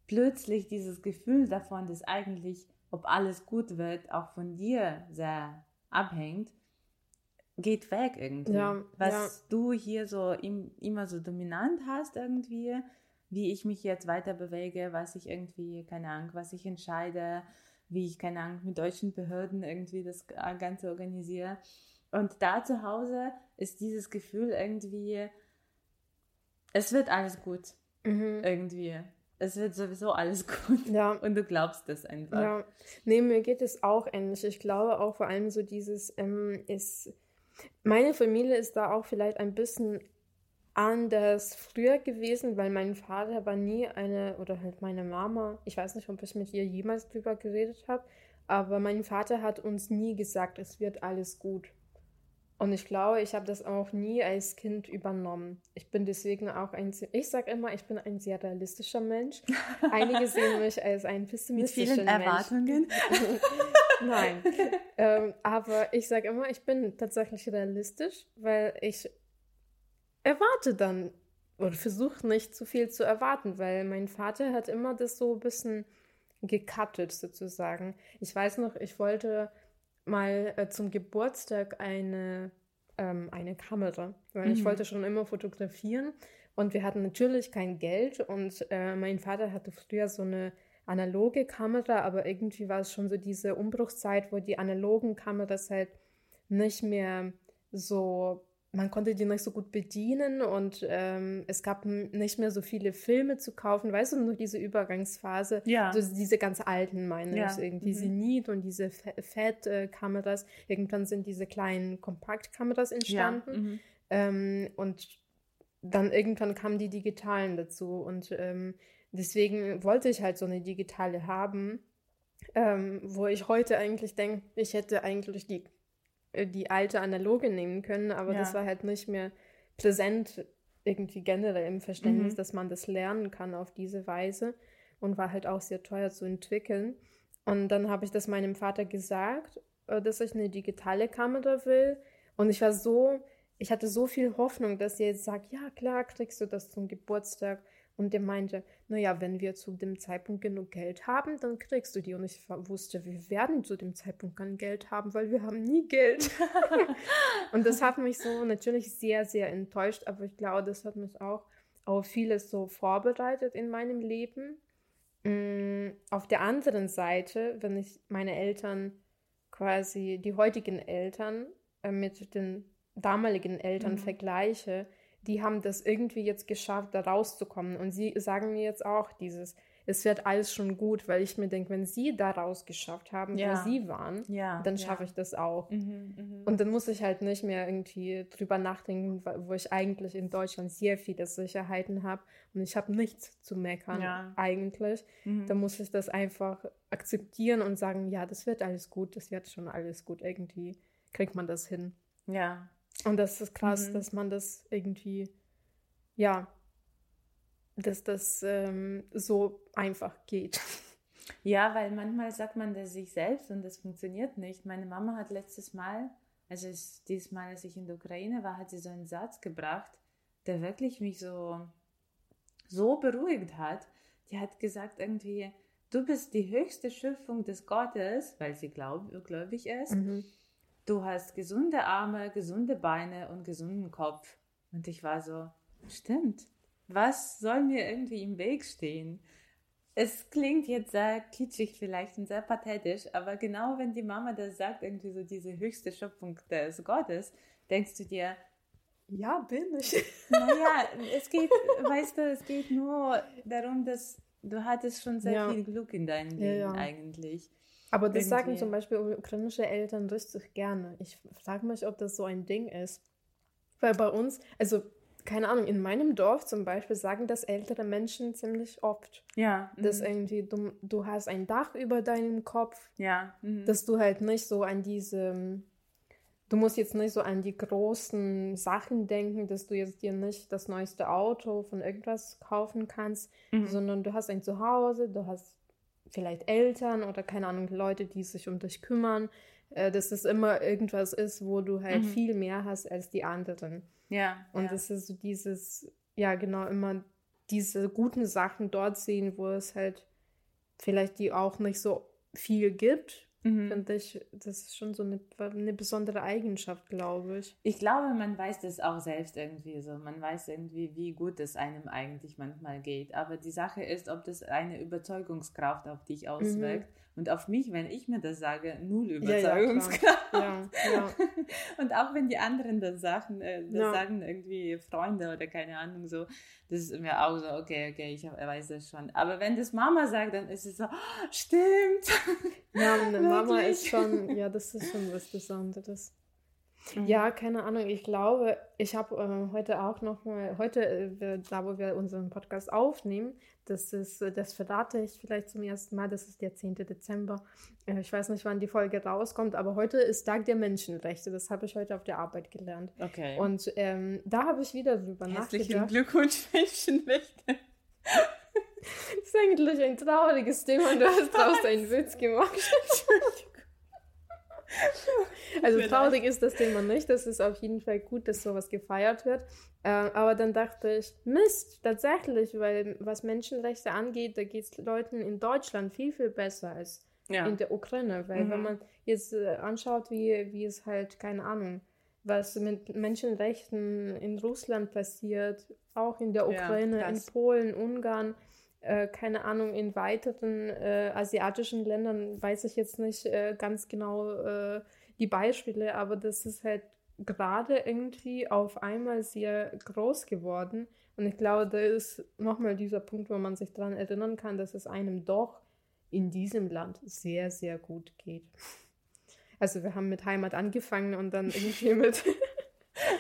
plötzlich dieses Gefühl davon, dass eigentlich, ob alles gut wird, auch von dir sehr abhängt, geht weg irgendwie. Ja, Was ja. du hier so im, immer so dominant hast irgendwie, wie ich mich jetzt weiter bewege, was ich irgendwie, keine Ahnung, was ich entscheide, wie ich, keine Ahnung, mit deutschen Behörden irgendwie das Ganze organisiere. Und da zu Hause ist dieses Gefühl irgendwie, es wird alles gut, Mhm. irgendwie. Es wird sowieso alles gut. Ja. Und du glaubst das einfach. Ja, nee, mir geht es auch ähnlich. Ich glaube auch vor allem so dieses, ähm, ist, meine Familie ist da auch vielleicht ein bisschen anders früher gewesen, weil mein Vater war nie eine, oder halt meine Mama, ich weiß nicht, ob ich mit ihr jemals drüber geredet habe, aber mein Vater hat uns nie gesagt, es wird alles gut. Und ich glaube, ich habe das auch nie als Kind übernommen. Ich bin deswegen auch ein, sehr- ich sage immer, ich bin ein sehr realistischer Mensch. Einige sehen mich als ein Mit pessimistischen vielen Mensch. Erwartungen. Nein. ähm, aber ich sage immer, ich bin tatsächlich realistisch, weil ich erwarte dann oder versuche nicht zu viel zu erwarten, weil mein Vater hat immer das so ein bisschen gecuttet sozusagen. Ich weiß noch, ich wollte mal äh, zum Geburtstag eine, ähm, eine Kamera, weil ich Mhm. wollte schon immer fotografieren und wir hatten natürlich kein Geld und äh, mein Vater hatte früher so eine analoge Kamera, aber irgendwie war es schon so diese Umbruchszeit, wo die analogen Kameras halt nicht mehr so, man konnte die nicht so gut bedienen und ähm, es gab nicht mehr so viele Filme zu kaufen, weißt du, nur diese Übergangsphase, Ja. also diese ganz alten meine Ja, ich, irgendwie mhm. Zenit und diese Fat-Kameras, irgendwann sind diese kleinen Kompaktkameras entstanden Mhm. ähm, und dann irgendwann kamen die digitalen dazu und ähm, deswegen wollte ich halt so eine digitale haben, ähm, wo ich heute eigentlich denke, ich hätte eigentlich die, äh, die alte analoge nehmen können, aber das Ja. war halt nicht mehr präsent irgendwie generell im Verständnis, Mhm. dass man das lernen kann auf diese Weise und war halt auch sehr teuer zu entwickeln. Und dann habe ich das meinem Vater gesagt, äh, dass ich eine digitale Kamera will. Und ich war so, ich hatte so viel Hoffnung, dass er jetzt sagt, ja klar, kriegst du das zum Geburtstag. Und der meinte, naja, wenn wir zu dem Zeitpunkt genug Geld haben, dann kriegst du die. Und ich wusste, wir werden zu dem Zeitpunkt kein Geld haben, weil wir haben nie Geld. und das hat mich so natürlich sehr, sehr enttäuscht. Aber ich glaube, das hat mich auch auf vieles so vorbereitet in meinem Leben. Mm, Auf der anderen Seite, wenn ich meine Eltern quasi, die heutigen Eltern äh, mit den damaligen Eltern Mhm. vergleiche, die haben das irgendwie jetzt geschafft, da rauszukommen. Und sie sagen mir jetzt auch dieses, es wird alles schon gut, weil ich mir denke, wenn sie da rausgeschafft haben, Ja. wo sie waren, Ja. dann ja. schaffe ich das auch. Mhm, mhm. Und dann muss ich halt nicht mehr irgendwie drüber nachdenken, wo ich eigentlich in Deutschland sehr viele Sicherheiten habe und ich habe nichts zu meckern Ja. eigentlich. Mhm. Dann muss ich das einfach akzeptieren und sagen, ja, das wird alles gut, das wird schon alles gut. Irgendwie kriegt man das hin. ja. Und das ist krass, Mhm. dass man das irgendwie, ja, dass das ähm, so einfach geht. Ja, weil manchmal sagt man das sich selbst und das funktioniert nicht. Meine Mama hat letztes Mal, also es, dieses Mal, als ich in der Ukraine war, hat sie so einen Satz gebracht, der wirklich mich so, so beruhigt hat. Die hat gesagt irgendwie, du bist die höchste Schöpfung des Gottes, weil sie glaub, gläubig ist. Mhm. Du hast gesunde Arme, gesunde Beine und gesunden Kopf. Und ich war so, stimmt. Was soll mir irgendwie im Weg stehen? Es klingt jetzt sehr kitschig vielleicht und sehr pathetisch, aber genau wenn die Mama das sagt, irgendwie so diese höchste Schöpfung des Gottes, denkst du dir, Ja, bin ich. naja, es geht, weißt du, es geht nur darum, dass du hattest schon sehr Ja. viel Glück in deinem Ja, Leben ja. eigentlich. Aber das sagen Irgendwie. zum Beispiel ukrainische Eltern richtig gerne. Ich frage mich, ob das so ein Ding ist. Weil bei uns, also keine Ahnung, in meinem Dorf zum Beispiel sagen das ältere Menschen ziemlich oft, Ja, dass mhm. irgendwie du, du hast ein Dach über deinem Kopf, ja, mhm. dass du halt nicht so an diese, du musst jetzt nicht so an die großen Sachen denken, dass du jetzt dir nicht das neueste Auto von irgendwas kaufen kannst, Mhm. sondern du hast ein Zuhause, du hast vielleicht Eltern oder keine Ahnung, Leute, die sich um dich kümmern. äh, dass es immer irgendwas ist, wo du halt Mhm. viel mehr hast als die anderen. Ja. Und ja. es ist so dieses, ja, genau, immer diese guten Sachen dort sehen, wo es halt vielleicht die auch nicht so viel gibt, Mhm. finde ich, das ist schon so eine, eine besondere Eigenschaft, glaube ich. Ich glaube, man weiß das auch selbst irgendwie so. Man weiß irgendwie, wie gut es einem eigentlich manchmal geht. Aber die Sache ist, ob das eine Überzeugungskraft auf dich auswirkt. Und auf mich, wenn ich mir das sage, null. Überzeugungskraft. Ja, ja. Und auch wenn die anderen das sagen, äh, das sagen irgendwie Freunde oder keine Ahnung so, das ist mir auch so, okay, okay, ich weiß das schon. Aber wenn das Mama sagt, dann ist es so, "Oh, stimmt. Ja, Mama ist schon, ja, das ist schon was Besonderes. Mhm. Ja, keine Ahnung. Ich glaube, ich habe äh, heute auch noch mal, heute, äh, da wo wir unseren Podcast aufnehmen, das ist, äh, das verrate ich vielleicht zum ersten Mal, das ist der 10. Dezember. Äh, ich weiß nicht, wann die Folge rauskommt, aber heute ist Tag der Menschenrechte. Das habe ich heute auf der Arbeit gelernt. Okay. Und ähm, da habe ich wieder drüber Herzlichen nachgedacht. Glückwunsch, Menschenrechte. Das ist eigentlich ein trauriges Thema und du hast daraus einen Witz gemacht. Also traurig ist das Thema nicht. Das ist auf jeden Fall gut, dass sowas gefeiert wird. Äh, aber dann dachte ich, Mist, tatsächlich, weil was Menschenrechte angeht, da geht es Leuten in Deutschland viel, viel besser als Ja. in der Ukraine. Weil Mhm. wenn man jetzt äh, anschaut, wie, wie es halt, keine Ahnung, was mit Menschenrechten in Russland passiert, auch in der Ja, Ukraine, in krass. Polen, Ungarn, äh, keine Ahnung, in weiteren äh, asiatischen Ländern weiß ich jetzt nicht äh, ganz genau äh, die Beispiele, aber das ist halt gerade irgendwie auf einmal sehr groß geworden. Und ich glaube, da ist nochmal dieser Punkt, wo man sich daran erinnern kann, dass es einem doch in diesem Land sehr, sehr gut geht. Also wir haben mit Heimat angefangen und dann irgendwie mit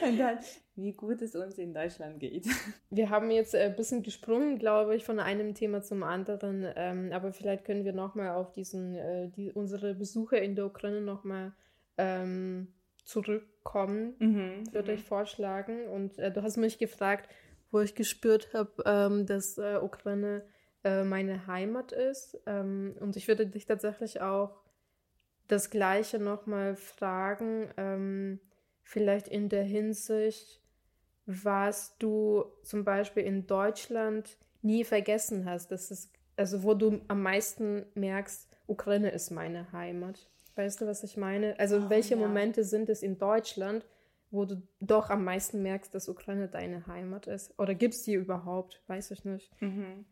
Und dann, wie gut es uns in Deutschland geht. Wir haben jetzt äh, ein bisschen gesprungen, glaube ich, von einem Thema zum anderen. Ähm, aber vielleicht können wir nochmal auf diesen, äh, die, unsere Besuche in der Ukraine nochmal ähm, zurückkommen, Mhm. würde ich vorschlagen. Und äh, du hast mich gefragt, wo ich gespürt habe, ähm, dass äh, Ukraine äh, meine Heimat ist. Ähm, und ich würde dich tatsächlich auch das Gleiche nochmal fragen, ähm, vielleicht in der Hinsicht, was du zum Beispiel in Deutschland nie vergessen hast, dass es, also wo du am meisten merkst, Ukraine ist meine Heimat. Weißt du, was ich meine? Also Oh, welche ja. Momente sind es in Deutschland, wo du doch am meisten merkst, dass Ukraine deine Heimat ist? Oder gibt es die überhaupt? Weiß ich nicht. Mhm.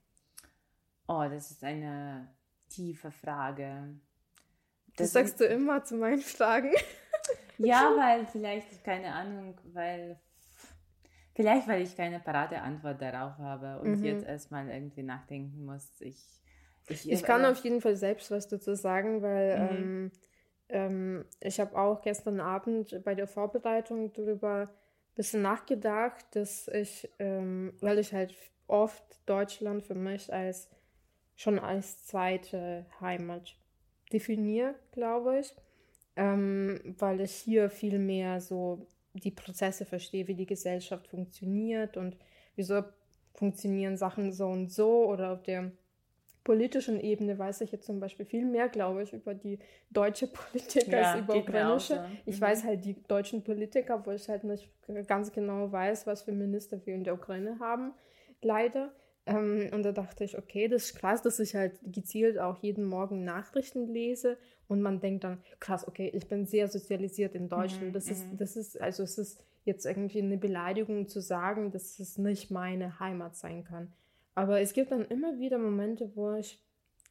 Oh, das ist eine tiefe Frage. Das, sagst du immer zu meinen Fragen. Ja, weil vielleicht, keine Ahnung, weil vielleicht, weil ich keine parate Antwort darauf habe und Mhm. jetzt erstmal irgendwie nachdenken muss. Ich, ich, Ich kann auf jeden Fall selbst was dazu sagen, weil Mhm. ähm, ähm, ich habe auch gestern Abend bei der Vorbereitung darüber ein bisschen nachgedacht, dass ich, ähm, weil ich halt oft Deutschland für mich als schon als zweite Heimat definiere, glaube ich, ähm, weil ich hier viel mehr so die Prozesse verstehe, wie die Gesellschaft funktioniert und wieso funktionieren Sachen so und so oder auf der politischen Ebene weiß ich jetzt zum Beispiel viel mehr, glaube ich, über die deutsche Politik Ja, als über ukrainische. so. Ich Mhm. weiß halt die deutschen Politiker, wo ich halt nicht ganz genau weiß, was für Minister wir in der Ukraine haben, leider. Ähm, und da dachte ich, okay, das ist krass, dass ich halt gezielt auch jeden Morgen Nachrichten lese und man denkt dann, krass, okay, ich bin sehr sozialisiert in Deutschland. Mhm, das ist, mhm. das ist, also es ist jetzt irgendwie eine Beleidigung zu sagen, dass es nicht meine Heimat sein kann. Aber es gibt dann immer wieder Momente, wo ich,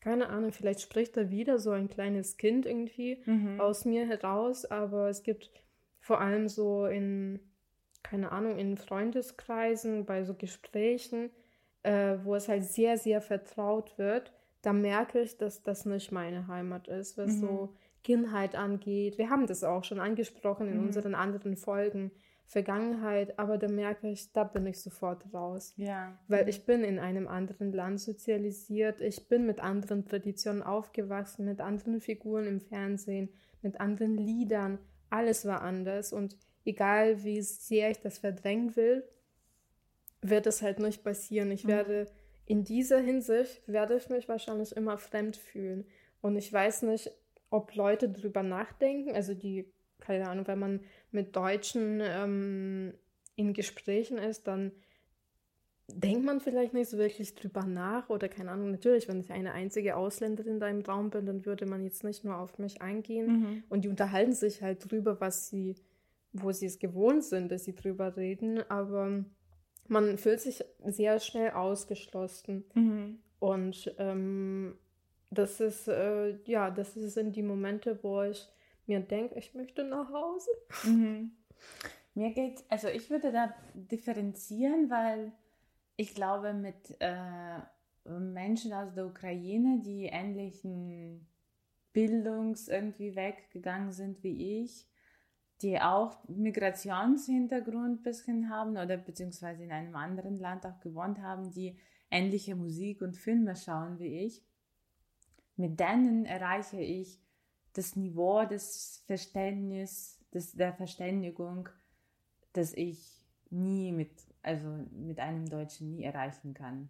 keine Ahnung, vielleicht spricht da wieder so ein kleines Kind irgendwie Mhm. aus mir heraus, aber es gibt vor allem so in, keine Ahnung, in Freundeskreisen, bei so Gesprächen, äh, wo es halt sehr, sehr vertraut wird, da merke ich, dass das nicht meine Heimat ist, was Mhm. so Kindheit angeht. Wir haben das auch schon angesprochen in Mhm. unseren anderen Folgen, Vergangenheit, aber da merke ich, da bin ich sofort raus. Ja. Weil ich bin in einem anderen Land sozialisiert, ich bin mit anderen Traditionen aufgewachsen, mit anderen Figuren im Fernsehen, mit anderen Liedern. Alles war anders und egal wie sehr ich das verdrängen will, wird es halt nicht passieren. Ich Mhm. werde in dieser Hinsicht werde ich mich wahrscheinlich immer fremd fühlen und ich weiß nicht, ob Leute drüber nachdenken, also die, keine Ahnung, wenn man mit Deutschen ähm, in Gesprächen ist, dann denkt man vielleicht nicht so wirklich drüber nach oder keine Ahnung, natürlich, wenn ich eine einzige Ausländerin da im Raum bin, dann würde man jetzt nicht nur auf mich eingehen Mhm. und die unterhalten sich halt drüber, was sie, wo sie es gewohnt sind, dass sie drüber reden, aber man fühlt sich sehr schnell ausgeschlossen Mhm. und ähm, das ist, äh, ja, das sind die Momente, wo ich mir denke, ich möchte nach Hause. Mhm. Mir geht, also ich würde da differenzieren, weil ich glaube, mit äh, Menschen aus der Ukraine, die ähnlichen Bildungs irgendwie weggegangen sind wie ich, die auch Migrationshintergrund bisschen haben oder beziehungsweise in einem anderen Land auch gewohnt haben, die ähnliche Musik und Filme schauen wie ich, mit denen erreiche ich das Niveau des Verständnis, des, der Verständigung, das ich nie mit, also mit einem Deutschen nie erreichen kann.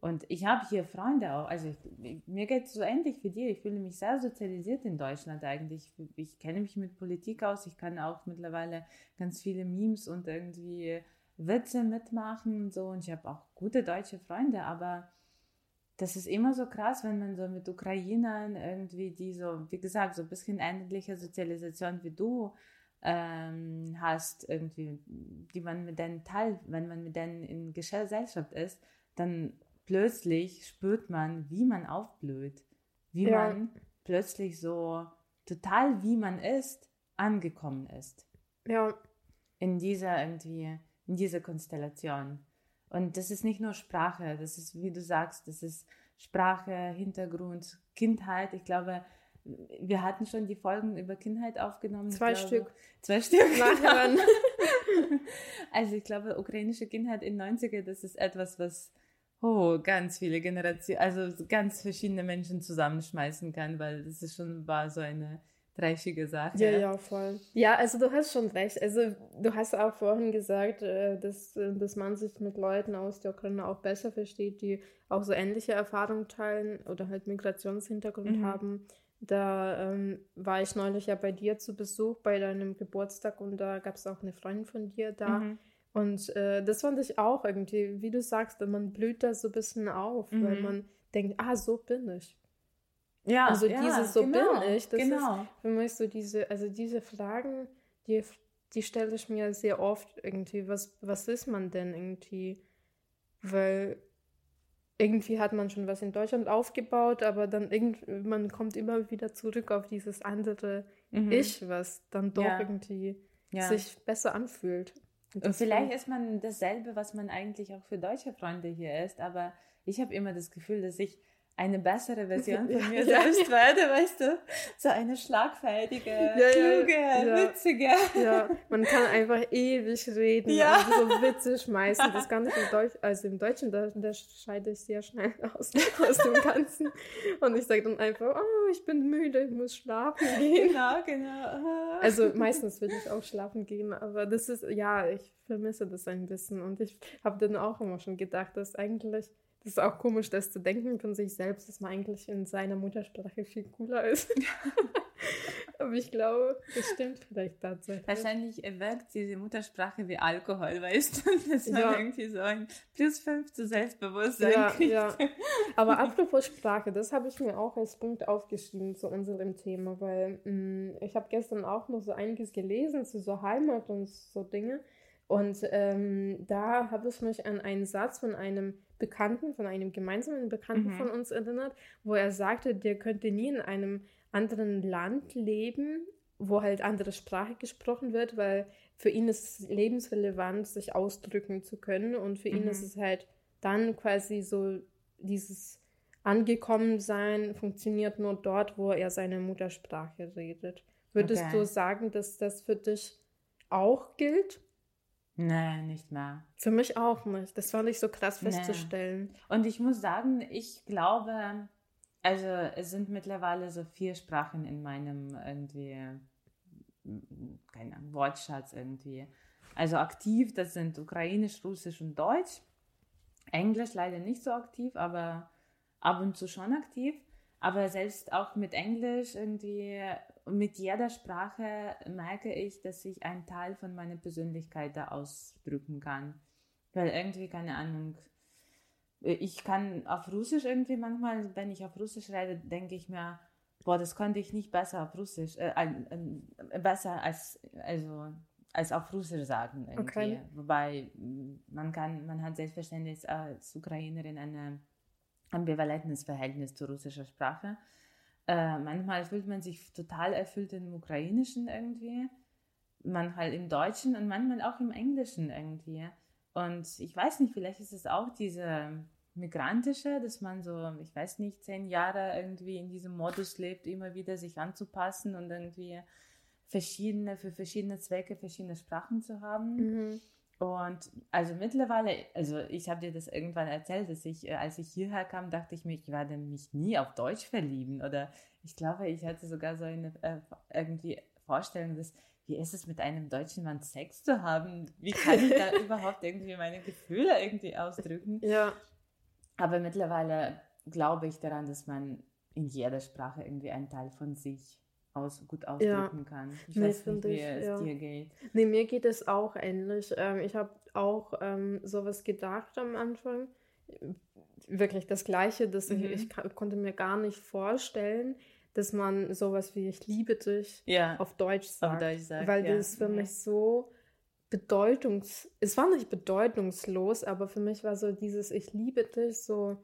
Und ich habe hier Freunde auch, also ich, mir geht es so ähnlich wie dir. Ich fühle mich sehr sozialisiert in Deutschland eigentlich. Ich kenne mich mit Politik aus, ich kann auch mittlerweile ganz viele Memes und irgendwie Witze mitmachen und so. Und ich habe auch gute deutsche Freunde, aber das ist immer so krass, wenn man so mit Ukrainern irgendwie, die so, wie gesagt, so ein bisschen ähnliche Sozialisation wie du ähm, hast, irgendwie, die man mit denen teilt, wenn man mit denen in Gesellschaft ist, dann plötzlich spürt man, wie man aufblüht, wie Ja. man plötzlich so total wie man ist, angekommen ist Ja, in dieser irgendwie, in dieser Konstellation. Und das ist nicht nur Sprache, das ist, wie du sagst, das ist Sprache, Hintergrund, Kindheit. Ich glaube, wir hatten schon die Folgen über Kindheit aufgenommen. Zwei glaube, Stück. Zwei Stück. nachhören. Also ich glaube, ukrainische Kindheit in 90er, das ist etwas, was oh, ganz viele Generationen, also ganz verschiedene Menschen zusammenschmeißen kann, weil das ist schon war so eine dreistige Sache. Ja, ja, voll. Ja, also du hast schon recht. Also du hast auch vorhin gesagt, äh, dass, äh, dass man sich mit Leuten aus der Ukraine auch besser versteht, die auch so ähnliche Erfahrungen teilen oder halt Migrationshintergrund Mhm. haben. Da ähm, war ich neulich ja bei dir zu Besuch bei deinem Geburtstag und da gab es auch eine Freundin von dir da. Mhm. Und äh, das fand ich auch irgendwie, wie du sagst, man blüht da so ein bisschen auf, weil Mhm. man denkt, ah, so bin ich. Ja, Also ja, dieses so genau, bin ich, das ist- genau. Für mich so diese, also diese Fragen, die, die stelle ich mir sehr oft irgendwie, was, was ist man denn irgendwie? Weil irgendwie hat man schon was in Deutschland aufgebaut, aber dann irgend, man kommt immer wieder zurück auf dieses andere Mhm. Ich, was dann doch Ja. irgendwie ja. sich besser anfühlt. Und vielleicht ist man dasselbe, was man eigentlich auch für deutsche Freunde hier ist, aber ich habe immer das Gefühl, dass ich eine bessere Version von mir Ja, selbst werde, weißt du? So eine schlagfertige, ja, kluge, ja. witzige. Ja, man kann einfach ewig reden Ja. und so Witze schmeißen. Das kann ich im Deutsch, also im Deutschen, da, da scheide ich sehr schnell aus, aus dem Ganzen. Und ich sage dann einfach, oh, ich bin müde, ich muss schlafen gehen. Genau, genau. Also meistens will ich auch schlafen gehen, aber das ist, ja, ich vermisse das ein bisschen. Und ich habe dann auch immer schon gedacht, dass eigentlich, das ist auch komisch, das zu denken von sich selbst, dass man eigentlich in seiner Muttersprache viel cooler ist. aber ich glaube, das stimmt vielleicht tatsächlich. Wahrscheinlich wirkt diese Muttersprache wie Alkohol, weißt du? Dass man Ja. irgendwie so ein plus fünf zu Selbstbewusstsein Ja, kriegt. ja. Aber apropos Sprache, das habe ich mir auch als Punkt aufgeschrieben zu unserem Thema, weil mh, ich habe gestern auch noch so einiges gelesen zu so Heimat und so Dinge. Und ähm, da habe ich mich an einen Satz von einem Bekannten, von einem gemeinsamen Bekannten Mhm. von uns erinnert, wo er sagte, der könnte nie in einem anderen Land leben, wo halt andere Sprache gesprochen wird, weil für ihn ist es lebensrelevant, sich ausdrücken zu können und für ihn Mhm. ist es halt dann quasi so dieses Angekommensein funktioniert nur dort, wo er seine Muttersprache redet. Würdest Okay. du sagen, dass das für dich auch gilt? Nee, nicht mehr. Für mich auch nicht. Das fand ich so krass Nee. festzustellen. Und ich muss sagen, ich glaube, also es sind mittlerweile so vier Sprachen in meinem irgendwie, keine Ahnung, Wortschatz irgendwie. Also aktiv, das sind Ukrainisch, Russisch und Deutsch. Englisch leider nicht so aktiv, aber ab und zu schon aktiv. Aber selbst auch mit Englisch irgendwie, mit jeder Sprache merke ich, dass ich einen Teil von meiner Persönlichkeit da ausdrücken kann. Weil irgendwie, keine Ahnung, ich kann auf Russisch irgendwie manchmal, wenn ich auf Russisch rede, denke ich mir, boah, das konnte ich nicht besser auf Russisch, äh, äh, besser als, also, als auf Russisch sagen. Irgendwie. Okay. Wobei man kann, man hat selbstverständlich als Ukrainerin ein ambivalentes Verhältnis zur russischen Sprache. Äh, manchmal fühlt man sich total erfüllt im Ukrainischen irgendwie, manchmal im Deutschen und manchmal auch im Englischen irgendwie. Und ich weiß nicht, vielleicht ist es auch diese migrantische, dass man so, ich weiß nicht, zehn Jahre irgendwie in diesem Modus lebt, immer wieder sich anzupassen und irgendwie verschiedene, für verschiedene Zwecke verschiedene Sprachen zu haben. Mhm. Und also mittlerweile, also ich habe dir das irgendwann erzählt, dass ich, äh, als ich hierher kam, dachte ich mir, ich werde mich nie auf Deutsch verlieben. Oder ich glaube, ich hatte sogar so eine äh, irgendwie Vorstellung, dass wie ist es mit einem deutschen Mann Sex zu haben? Wie kann ich da überhaupt irgendwie meine Gefühle irgendwie ausdrücken? Ja. Aber mittlerweile glaube ich daran, dass man in jeder Sprache irgendwie einen Teil von sich aus, gut ausdrücken ja. kann. Ich nee, weiß nicht, wie ich, es ja. dir geht. Nee, mir geht es auch ähnlich. Ähm, ich habe auch ähm, sowas gedacht am Anfang. Wirklich das Gleiche, dass mhm. ich, ich konnte mir gar nicht vorstellen, dass man sowas wie ich liebe dich ja. auf Deutsch sagt. Auf Deutsch sagt weil das für mich so bedeutungs... Es war nicht bedeutungslos, aber für mich war so dieses ich liebe dich so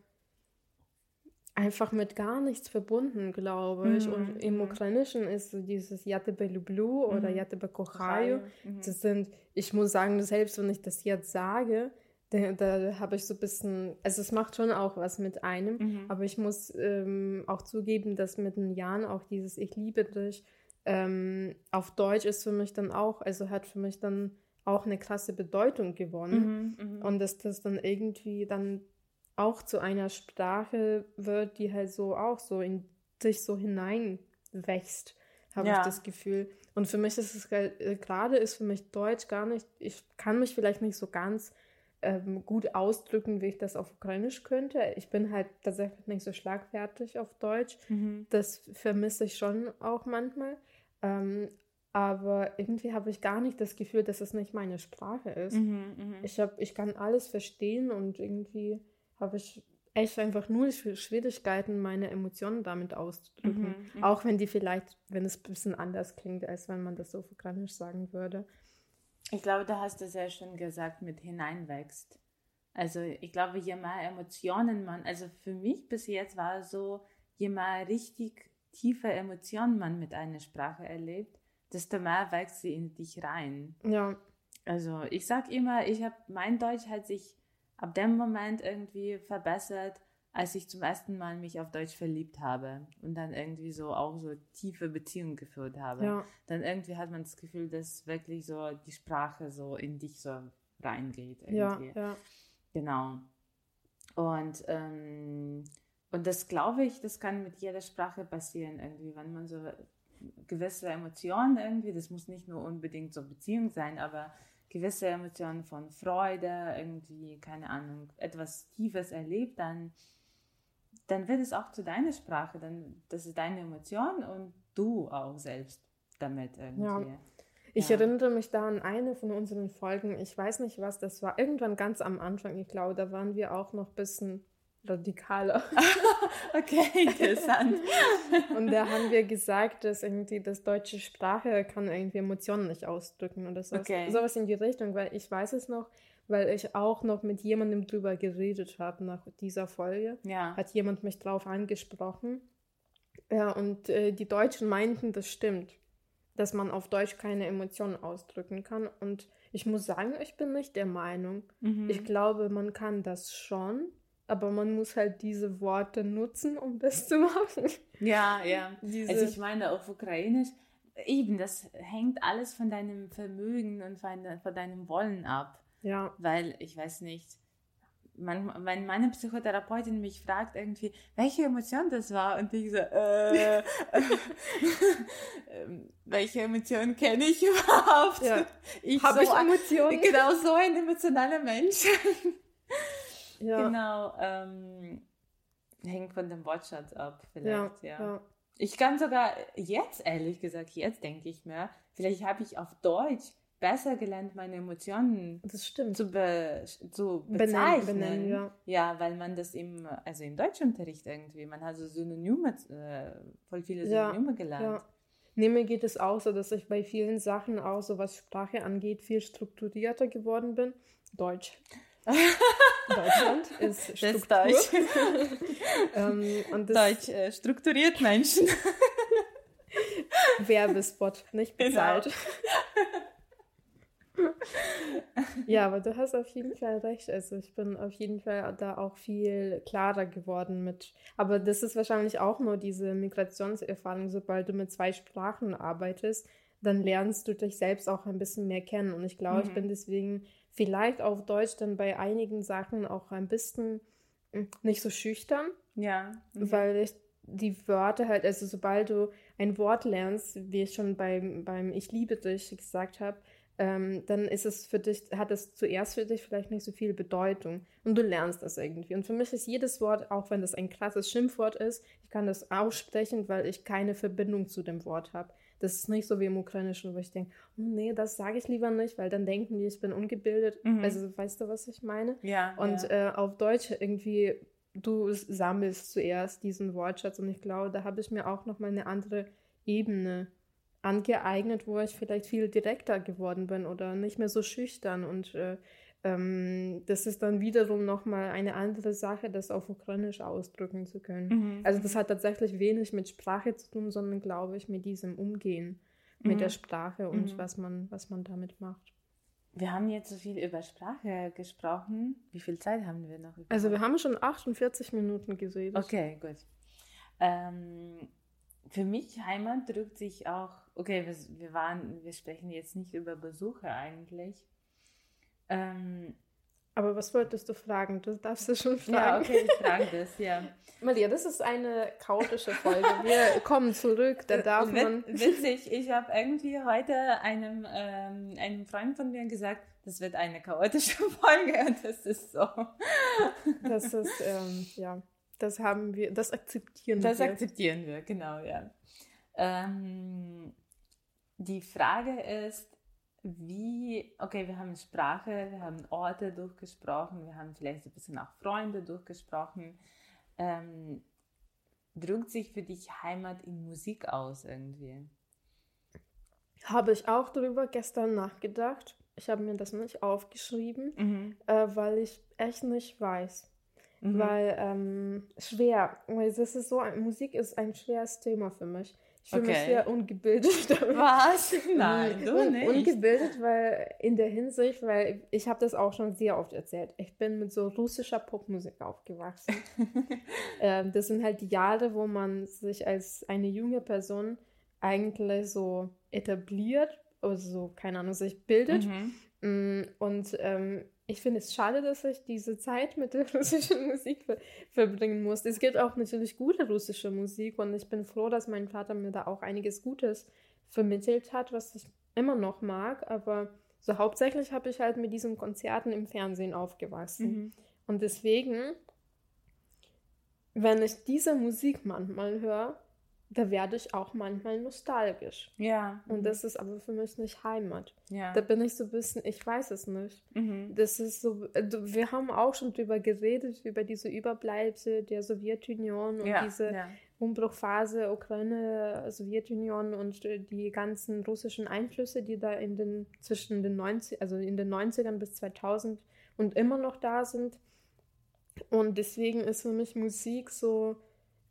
einfach mit gar nichts verbunden, glaube ich. Mhm. Und im mhm. Ukrainischen ist so dieses Jatebe Lublu oder mhm. Jatebe Kochayu. Mhm. Das sind, ich muss sagen, selbst wenn ich das jetzt sage, da, da habe ich so ein bisschen, also es macht schon auch was mit einem, mhm. aber ich muss ähm, auch zugeben, dass mit den Jahren auch dieses Ich liebe dich ähm, auf Deutsch ist für mich dann auch, also hat für mich dann auch eine krasse Bedeutung gewonnen. Mhm, und dass das dann irgendwie dann auch zu einer Sprache wird, die halt so auch so in sich so hineinwächst, habe ja. ich das Gefühl. Und für mich ist es äh, gerade ist für mich Deutsch gar nicht, ich kann mich vielleicht nicht so ganz ähm, gut ausdrücken, wie ich das auf Ukrainisch könnte. Ich bin halt tatsächlich nicht so schlagfertig auf Deutsch. Mhm. Das vermisse ich schon auch manchmal. Ähm, aber irgendwie habe ich gar nicht das Gefühl, dass es nicht meine Sprache ist. Mhm, mh. ich, hab, ich kann alles verstehen und irgendwie habe ich echt einfach nur Schwierigkeiten, meine Emotionen damit auszudrücken. Mhm, mhm, Auch wenn die vielleicht, wenn es ein bisschen anders klingt, als wenn man das so ukrainisch sagen würde. Ich glaube, da hast du sehr schön gesagt, mit hineinwächst. Also ich glaube, je mehr Emotionen man, also für mich bis jetzt war es so, je mehr richtig tiefe Emotionen man mit einer Sprache erlebt, desto mehr wächst sie in dich rein. Ja. Also ich sag immer, ich habe mein Deutsch hat sich ab dem Moment irgendwie verbessert, als ich zum ersten Mal mich auf Deutsch verliebt habe und dann irgendwie so auch so tiefe Beziehungen geführt habe. Ja. Dann irgendwie hat man das Gefühl, dass wirklich so die Sprache so in dich so reingeht. Irgendwie. Ja, ja. Genau. Und, ähm, und das glaube ich, das kann mit jeder Sprache passieren irgendwie, wenn man so gewisse Emotionen irgendwie, das muss nicht nur unbedingt so Beziehung sein, aber gewisse Emotionen von Freude, irgendwie, keine Ahnung, etwas Tiefes erlebt, dann, dann wird es auch zu deiner Sprache, dann, das ist deine Emotion und du auch selbst damit irgendwie. Ja. Ich ja. erinnere mich da an eine von unseren Folgen, ich weiß nicht was, das war irgendwann ganz am Anfang, ich glaube, da waren wir auch noch ein bisschen radikaler. okay, interessant. und da haben wir gesagt, dass irgendwie das deutsche Sprache kann irgendwie Emotionen nicht ausdrücken oder sowas, okay. sowas in die Richtung, weil ich weiß es noch, weil ich auch noch mit jemandem drüber geredet habe nach dieser Folge. Ja. Hat jemand mich drauf angesprochen. Ja, und äh, die Deutschen meinten, das stimmt, dass man auf Deutsch keine Emotionen ausdrücken kann. Und ich muss sagen, ich bin nicht der Meinung. Mhm. Ich glaube, man kann das schon, aber man muss halt diese Worte nutzen, um das zu machen. Ja, ja. Diese also ich meine auf Ukrainisch, eben, das hängt alles von deinem Vermögen und von, von deinem Wollen ab. Ja. Weil, ich weiß nicht, man, wenn meine Psychotherapeutin mich fragt irgendwie, welche Emotion das war und ich so, äh, äh, welche Emotion kenne ich überhaupt? Ja. Ich Habe so, ich Emotionen? Genau, so ein emotionaler Mensch. Ja. Genau. Ähm, hängt von dem Wortschatz ab, vielleicht, ja. ja. Ich kann sogar jetzt, ehrlich gesagt, jetzt denke ich mir, vielleicht habe ich auf Deutsch besser gelernt, meine Emotionen zu, be, zu Benennen, bezeichnen. benennen, ja. Ja, weil man das im, also im Deutschunterricht irgendwie, man hat so Synonyme, äh, voll viele Ja, Synonyme gelernt. Ja. Nee, mir geht es auch so, dass ich bei vielen Sachen, auch so was Sprache angeht, viel strukturierter geworden bin. Deutsch. Deutschland ist Das Struktur. Deutsch. ähm, und das Deutsch äh, strukturiert Menschen. Werbespot, nicht Genau. bezahlt. ja, aber du hast auf jeden Fall recht. Also ich bin auf jeden Fall da auch viel klarer geworden mit. Aber das ist wahrscheinlich auch nur diese Migrationserfahrung. Sobald du mit zwei Sprachen arbeitest, dann lernst du dich selbst auch ein bisschen mehr kennen. Und ich glaube, ich Mhm. bin deswegen vielleicht auf Deutsch dann bei einigen Sachen auch ein bisschen mm, nicht so schüchtern Ja. mhm. weil ich die Wörter halt, also sobald du ein Wort lernst, wie ich schon beim, beim Ich liebe dich gesagt habe, ähm, dann ist es für dich, hat es zuerst für dich vielleicht nicht so viel Bedeutung und du lernst das irgendwie. Und für mich ist jedes Wort, auch wenn das ein krasses Schimpfwort ist, ich kann das aussprechen, weil ich keine Verbindung zu dem Wort habe. Das ist nicht so wie im Ukrainischen, wo ich denke, oh, nee, das sage ich lieber nicht, weil dann denken die, ich bin ungebildet. Mhm. Also weißt du, was ich meine? Ja. Und ja. äh, auf Deutsch irgendwie, du sammelst zuerst diesen Wortschatz und ich glaube, da habe ich mir auch nochmal eine andere Ebene angeeignet, wo ich vielleicht viel direkter geworden bin oder nicht mehr so schüchtern und äh, ähm, das ist dann wiederum nochmal eine andere Sache, das auf Ukrainisch ausdrücken zu können. Mhm. Also das hat tatsächlich wenig mit Sprache zu tun, sondern glaube ich mit diesem Umgehen mit Mhm. der Sprache und Mhm. was man, was man damit macht. Wir haben jetzt so viel über Sprache gesprochen. Wie viel Zeit haben wir noch? Also wir überhaupt? haben schon 48 Minuten geredet. Okay, gut. Ähm, für mich Heimat drückt sich auch, okay, wir, wir waren, wir sprechen jetzt nicht über Besuche eigentlich. Ähm, Aber was wolltest du fragen? Du darfst es schon fragen. ja, okay, ich frage das, ja. Maria, das ist eine chaotische Folge. Wir kommen zurück, da darf man. Witzig, ich habe irgendwie heute einem, ähm, einem Freund von mir gesagt, das wird eine chaotische Folge und das ist so. Das ist, ähm, ja, das haben wir, das akzeptieren Das wir. akzeptieren wir, genau, ja. Ähm, die Frage ist, wie, okay, wir haben Sprache, wir haben Orte durchgesprochen, wir haben vielleicht ein bisschen auch Freunde durchgesprochen. Ähm, drückt sich für dich Heimat in Musik aus irgendwie? Habe ich auch darüber gestern nachgedacht. Ich habe mir das nicht aufgeschrieben, Mhm. äh, weil ich echt nicht weiß. Mhm. Weil ähm, schwer, weil das ist so, Musik ist ein schweres Thema für mich. Ich fühle mich Okay. sehr ungebildet damit. Was? Nein, du nicht. Ungebildet, weil in der Hinsicht, weil ich habe das auch schon sehr oft erzählt. Ich bin mit so russischer Popmusik aufgewachsen. ähm, das sind halt die Jahre, wo man sich als eine junge Person eigentlich so etabliert, oder so, keine Ahnung, sich bildet. Mhm. Mm, Und ähm, ich finde es schade, dass ich diese Zeit mit der russischen Musik ver verbringen musste. Es gibt auch natürlich gute russische Musik und ich bin froh, dass mein Vater mir da auch einiges Gutes vermittelt hat, was ich immer noch mag. Aber so hauptsächlich habe ich halt mit diesen Konzerten im Fernsehen aufgewachsen. Mhm. Und deswegen, wenn ich diese Musik manchmal höre, da werde ich auch manchmal nostalgisch. Ja. Und das ist aber für mich nicht Heimat. ja. Da bin ich so ein bisschen, ich weiß es nicht. Mhm. Das ist so, äh, wir haben auch schon drüber geredet, über diese Überbleibsel der Sowjetunion und ja. diese ja. Umbruchphase Ukraine, Sowjetunion und äh, die ganzen russischen Einflüsse, die da in den, zwischen den 90, also in den 90ern bis 2000 und immer noch da sind. Und deswegen ist für mich Musik so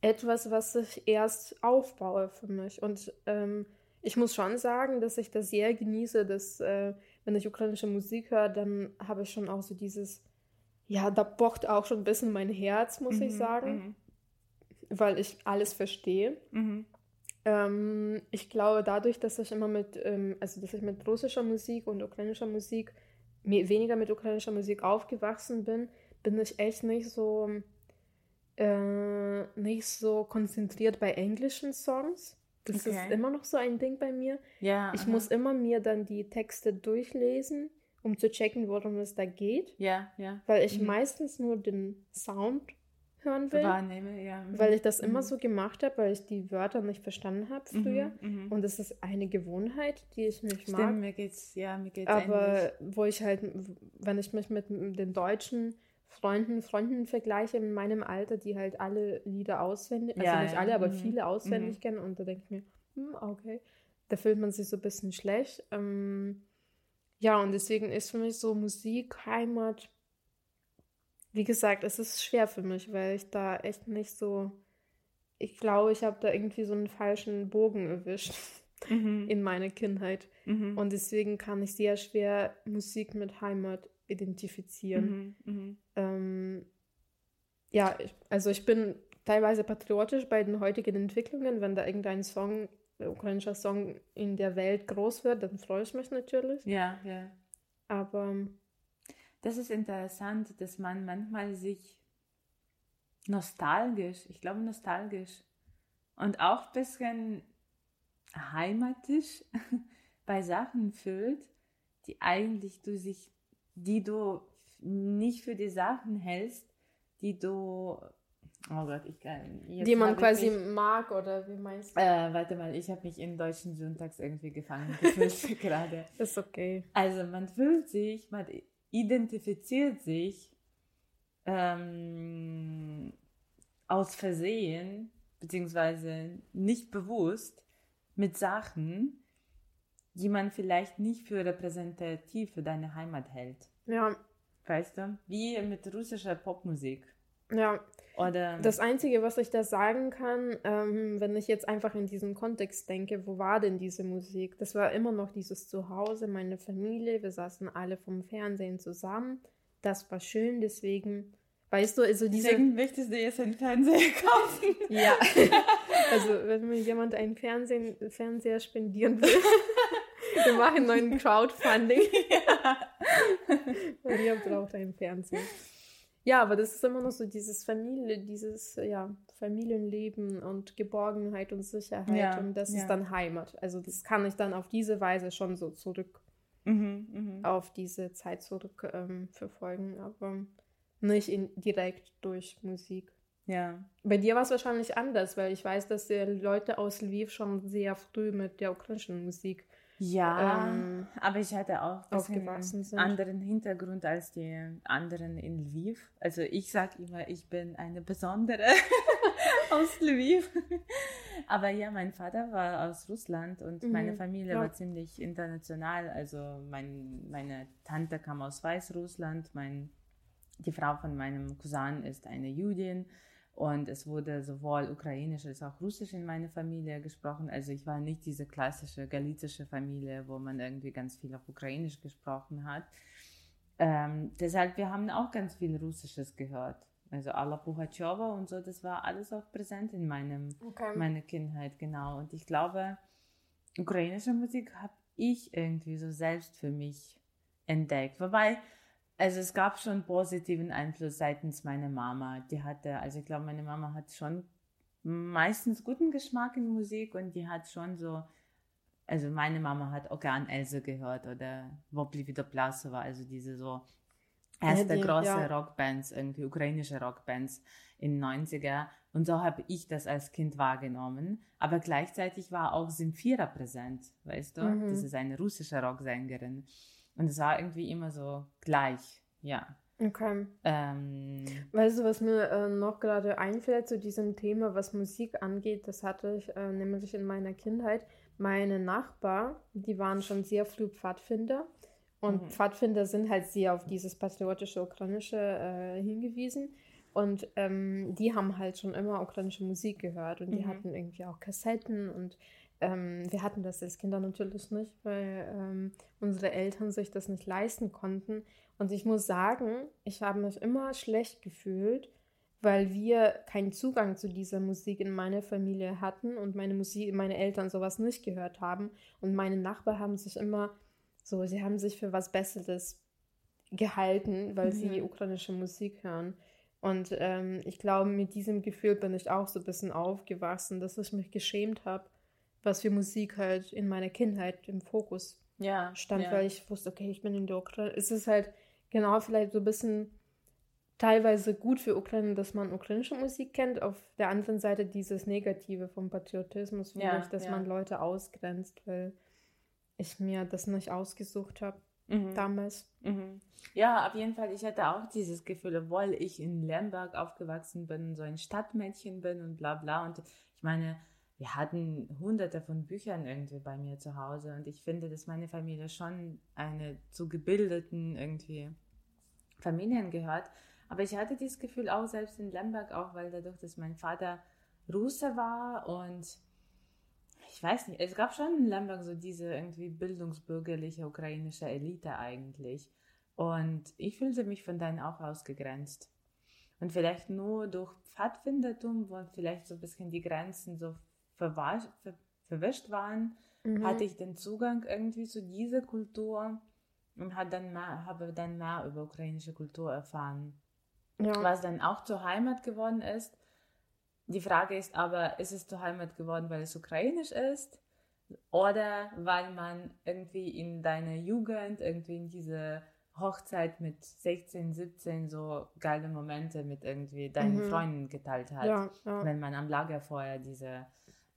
etwas, was ich erst aufbaue für mich. Und ähm, ich muss schon sagen, dass ich das sehr genieße, dass äh, wenn ich ukrainische Musik höre, dann habe ich schon auch so dieses, ja, da pocht auch schon ein bisschen mein Herz, muss ich Mhm, sagen, weil ich alles verstehe. Mhm. Mhm. Ähm, ich glaube, dadurch, dass ich immer mit, ähm, also dass ich mit russischer Musik und ukrainischer Musik, weniger mit ukrainischer Musik aufgewachsen bin, bin ich echt nicht so, äh, nicht so konzentriert bei englischen Songs. Das Okay. ist immer noch so ein Ding bei mir. Ja. Ich aha. muss immer mir dann die Texte durchlesen, um zu checken, worum es da geht, Ja, ja. weil ich Mhm. meistens nur den Sound hören will. Wahrnehme, ja. Mhm. Weil ich das Mhm. immer so gemacht habe, weil ich die Wörter nicht verstanden habe früher. Mhm, mhm. Und es ist eine Gewohnheit, die ich nicht Stimmt, mag. mir geht's, ja, mir geht's Aber wo ich halt, wenn ich mich mit den deutschen Freunden, Freunden vergleiche in meinem Alter, die halt alle Lieder auswendig, also Ja, nicht ja. alle, aber Mhm. viele auswendig Mhm. kennen und da denke ich mir, hm, okay, da fühlt man sich so ein bisschen schlecht. Ähm, ja, und deswegen ist für mich so Musik, Heimat, wie gesagt, es ist schwer für mich, weil ich da echt nicht so, ich glaube, ich habe da irgendwie so einen falschen Bogen erwischt Mhm. in meiner Kindheit. Mhm. Und deswegen kann ich sehr schwer Musik mit Heimat identifizieren. Mhm. Mhm. Ähm, ja, also ich bin teilweise patriotisch bei den heutigen Entwicklungen. Wenn da irgendein Song, äh, ukrainischer Song in der Welt groß wird, dann freue ich mich natürlich. Ja, ja. Aber Das ist interessant, dass man manchmal sich nostalgisch, ich glaube nostalgisch und auch ein bisschen heimatisch bei Sachen fühlt, die eigentlich du sich, die du nicht für die Sachen hältst, die du, oh Gott, ich kann, die man quasi mich- mag oder wie meinst du? äh, warte mal, ich habe mich in deutschen Sonntags irgendwie gefangen gefühlt gerade. Ist okay. Also man fühlt sich, man identifiziert sich ähm, aus Versehen, beziehungsweise nicht bewusst mit Sachen, die man vielleicht nicht für repräsentativ für deine Heimat hält. Ja, Weißt du? Wie mit russischer Popmusik. ja. Oder Das Einzige, was ich da sagen kann, ähm, wenn ich jetzt einfach in diesen Kontext denke, wo war denn diese Musik? Das war immer noch dieses Zuhause, meine Familie, wir saßen alle vom Fernsehen zusammen. Das war schön, deswegen, weißt du, also diese. deswegen möchtest du jetzt einen Fernseher kaufen. Ja, also wenn mir jemand einen Fernsehen, Fernseher spendieren will, wir machen einen Crowdfunding. Weil ihr braucht einen Fernseher. Ja, aber das ist immer noch so dieses Familie, dieses ja, Familienleben und Geborgenheit und Sicherheit Ja, und das ja. ist dann Heimat. Also das kann ich dann auf diese Weise schon so zurück mhm, mhm. auf diese Zeit zurück ähm, verfolgen, aber nicht in, direkt durch Musik. Ja. Bei dir war es wahrscheinlich anders, weil ich weiß, dass die Leute aus Lviv schon sehr früh mit der ukrainischen Musik Ja, ähm, aber ich hatte auch ein bisschen aufgewachsen sind. anderen Hintergrund als die anderen in Lviv. Also ich sage immer, ich bin eine besondere aus Lviv. Aber ja, mein Vater war aus Russland und Mhm, meine Familie ja. war ziemlich international. Also mein, meine Tante kam aus Weißrussland, mein, die Frau von meinem Cousin ist eine Jüdin. Und es wurde sowohl ukrainisch als auch russisch in meiner Familie gesprochen. Also ich war nicht diese klassische galizische Familie, wo man irgendwie ganz viel auf ukrainisch gesprochen hat. Ähm, deshalb, wir haben auch ganz viel Russisches gehört. Also Alla Pugacheва und so, das war alles auch präsent in meinem, Okay. meiner Kindheit, genau. Und ich glaube, ukrainische Musik habe ich irgendwie so selbst für mich entdeckt. Wobei, also es gab schon positiven Einfluss seitens meiner Mama. Die hatte, also ich glaube, meine Mama hat schon meistens guten Geschmack in Musik und die hat schon so, also meine Mama hat Okean Else gehört oder Wopli Vidoplasova, also diese so erste die, große ja. Rockbands, irgendwie ukrainische Rockbands in den 90er. Und so habe ich das als Kind wahrgenommen. Aber gleichzeitig war auch Simfira präsent, weißt du? Mhm. Das ist eine russische Rocksängerin. Und es war irgendwie immer so gleich, ja. okay. Ähm, Weißt du, was mir äh, noch gerade einfällt zu diesem Thema, was Musik angeht? Das hatte ich äh, nämlich in meiner Kindheit. Meine Nachbar, die waren schon sehr früh Pfadfinder. Und Mhm. Pfadfinder sind halt sehr auf dieses patriotische Ukrainische äh, hingewiesen. Und ähm, die haben halt schon immer ukrainische Musik gehört. Und die Mhm. hatten irgendwie auch Kassetten. Und ähm, wir hatten das als Kinder natürlich nicht, weil ähm, unsere Eltern sich das nicht leisten konnten. Und ich muss sagen, ich habe mich immer schlecht gefühlt, weil wir keinen Zugang zu dieser Musik in meiner Familie hatten und meine Musik, meine Eltern sowas nicht gehört haben. Und meine Nachbarn haben sich immer so, sie haben sich für was Besseres gehalten, weil sie Mhm. ukrainische Musik hören. Und ähm, ich glaube, mit diesem Gefühl bin ich auch so ein bisschen aufgewachsen, dass ich mich geschämt habe, was für Musik halt in meiner Kindheit im Fokus ja, stand, ja. weil ich wusste, okay, ich bin in der Ukraine. Es ist halt genau vielleicht so ein bisschen teilweise gut für Ukraine, dass man ukrainische Musik kennt. Auf der anderen Seite dieses Negative vom Patriotismus, Ja, ich, dass ja. man Leute ausgrenzt, weil ich mir das nicht ausgesucht habe Mhm. damals. Mhm. Ja, auf jeden Fall. Ich hatte auch dieses Gefühl, obwohl ich in Lemberg aufgewachsen bin, so ein Stadtmädchen bin und bla bla. Und ich meine, wir hatten hunderte von Büchern irgendwie bei mir zu Hause. Und ich finde, dass meine Familie schon eine zu gebildeten irgendwie Familien gehört. Aber ich hatte dieses Gefühl auch selbst in Lemberg, auch weil dadurch, dass mein Vater Russe war und ich weiß nicht, es gab schon in Lemberg so diese irgendwie bildungsbürgerliche ukrainische Elite eigentlich. Und ich fühlte mich von denen auch ausgegrenzt. Und vielleicht nur durch Pfadfindertum, wo vielleicht so ein bisschen die Grenzen so verwasch, ver, verwischt waren, Mhm. hatte ich den Zugang irgendwie zu dieser Kultur und hat dann mehr, habe dann mehr über ukrainische Kultur erfahren ja. was dann auch zur Heimat geworden ist. Die Frage ist aber, ist es zur Heimat geworden, weil es ukrainisch ist? Oder weil man irgendwie in deiner Jugend, irgendwie in diese Hochzeit mit 16, 17 so geile Momente mit irgendwie deinen Mhm. Freunden geteilt hat? ja, ja. Wenn man am Lagerfeuer diese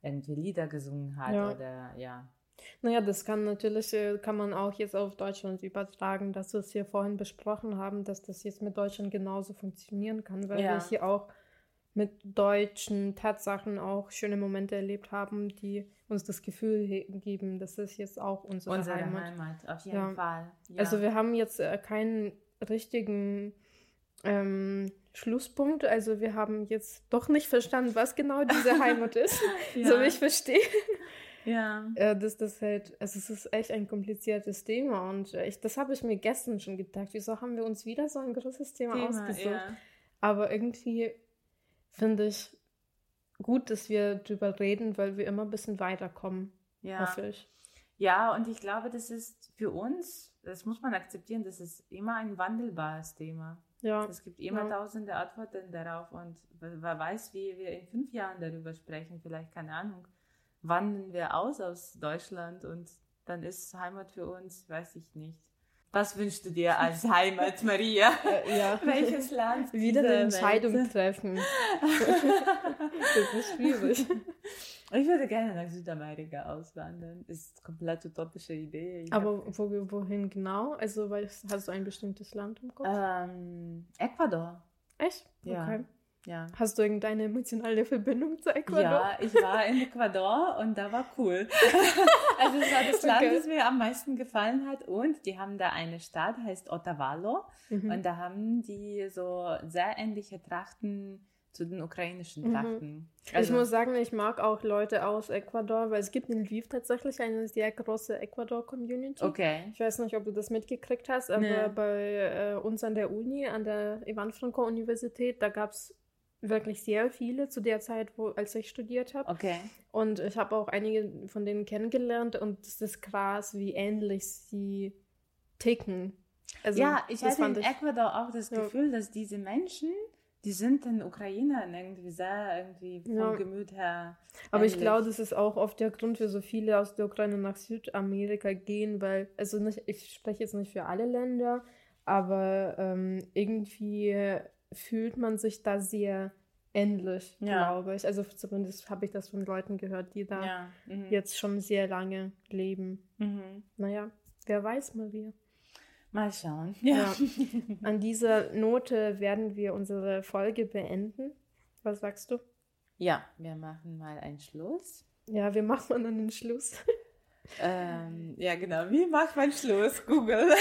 irgendwie Lieder gesungen hat Ja. oder ja. Naja, das kann natürlich, äh, kann man auch jetzt auf Deutschland übertragen, dass wir es hier vorhin besprochen haben, dass das jetzt mit Deutschland genauso funktionieren kann, weil Ja. wir hier auch mit deutschen Tatsachen auch schöne Momente erlebt haben, die uns das Gefühl geben, das ist jetzt auch unsere, Unsere Heimat. Heimat, auf jeden Ja. Fall. Ja. Also wir haben jetzt äh, keinen richtigen ähm, Schlusspunkt. Also wir haben jetzt doch nicht verstanden, was genau diese Heimat ist, so wie ich verstehe. ja. Äh, dass das halt, also es ist echt ein kompliziertes Thema und äh, ich, das habe ich mir gestern schon gedacht. Wieso haben wir uns wieder so ein großes Thema, Thema, ausgesucht? ja. Aber irgendwie finde ich gut, dass wir drüber reden, weil wir immer ein bisschen weiterkommen, Ja. hoffe ich. Ja, und ich glaube, das ist für uns, das muss man akzeptieren, das ist immer ein wandelbares Thema. Ja, Es gibt immer Ja. tausende Antworten darauf und wer weiß, wie wir in fünf Jahren darüber sprechen. Vielleicht, keine Ahnung, wandern wir aus aus Deutschland und dann ist Heimat für uns, weiß ich nicht. Was wünschst du dir als Heimat, Maria? äh, ja. Welches Land? wieder eine Entscheidung treffen. das ist schwierig. Ich würde gerne nach Südamerika auswandern. Ist eine komplett utopische Idee. Ich Aber wo, wohin genau? Also hast du ein bestimmtes Land im Kopf? ähm, Ecuador. Echt? ja. Okay. Ja. Hast du irgendeine emotionale Verbindung zu Ecuador? Ja, ich war in Ecuador und da war cool. also es war das Land, Okay. das mir am meisten gefallen hat und die haben da eine Stadt, heißt Otavalo Mhm. und da haben die so sehr ähnliche Trachten zu den ukrainischen Mhm. Trachten. ich Also, muss sagen, ich mag auch Leute aus Ecuador, weil es gibt in Lviv tatsächlich eine sehr große Ecuador-Community. okay. Ich weiß nicht, ob du das mitgekriegt hast, aber Nee. bei äh, uns an der Uni, an der Ivan-Franko-Universität, da gab es wirklich sehr viele zu der Zeit, wo, als ich studiert habe. Okay. Und ich habe auch einige von denen kennengelernt und es ist krass, wie ähnlich sie ticken. Also, ja, ich hatte in ich- Ecuador auch das Ja. Gefühl, dass diese Menschen, die sind den Ukrainern irgendwie sehr irgendwie vom Ja. Gemüt her. Aber ich ähnlich. glaube, das ist auch oft der Grund, für so viele aus der Ukraine nach Südamerika gehen, weil, also nicht, ich spreche jetzt nicht für alle Länder, aber ähm, irgendwie fühlt man sich da sehr ähnlich, Ja. glaube ich. Also zumindest habe ich das von Leuten gehört, die da Ja. Mhm. jetzt schon sehr lange leben. Mhm. Naja, wer weiß, Maria. Mal schauen. Ja. An dieser Note werden wir unsere Folge beenden. Was sagst du? Ja, wir machen mal einen Schluss. Ja, wir machen dann den Schluss. Ähm, ja, genau. Wie macht man Schluss? Google.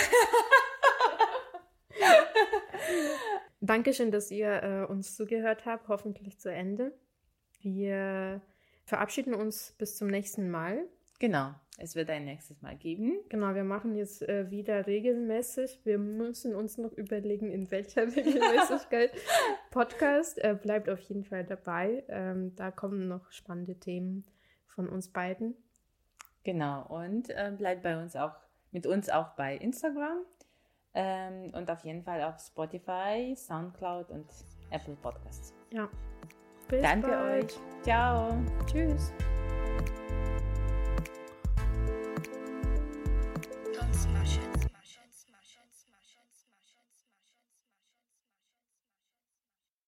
Dankeschön, dass ihr äh, uns zugehört habt, hoffentlich zu Ende. Wir verabschieden uns bis zum nächsten Mal. Genau. Es wird ein nächstes Mal geben. Genau, wir machen jetzt äh, wieder regelmäßig. Wir müssen uns noch überlegen, in welcher Regelmäßigkeit. Podcast äh, bleibt auf jeden Fall dabei. Ähm, da kommen noch spannende Themen von uns beiden. Genau. Und äh, bleibt bei uns auch, mit uns auch bei Instagram. Ähm, und auf jeden Fall auf Spotify, Soundcloud und Apple Podcasts. Ja. Bis Danke bald. euch. Ciao. Tschüss.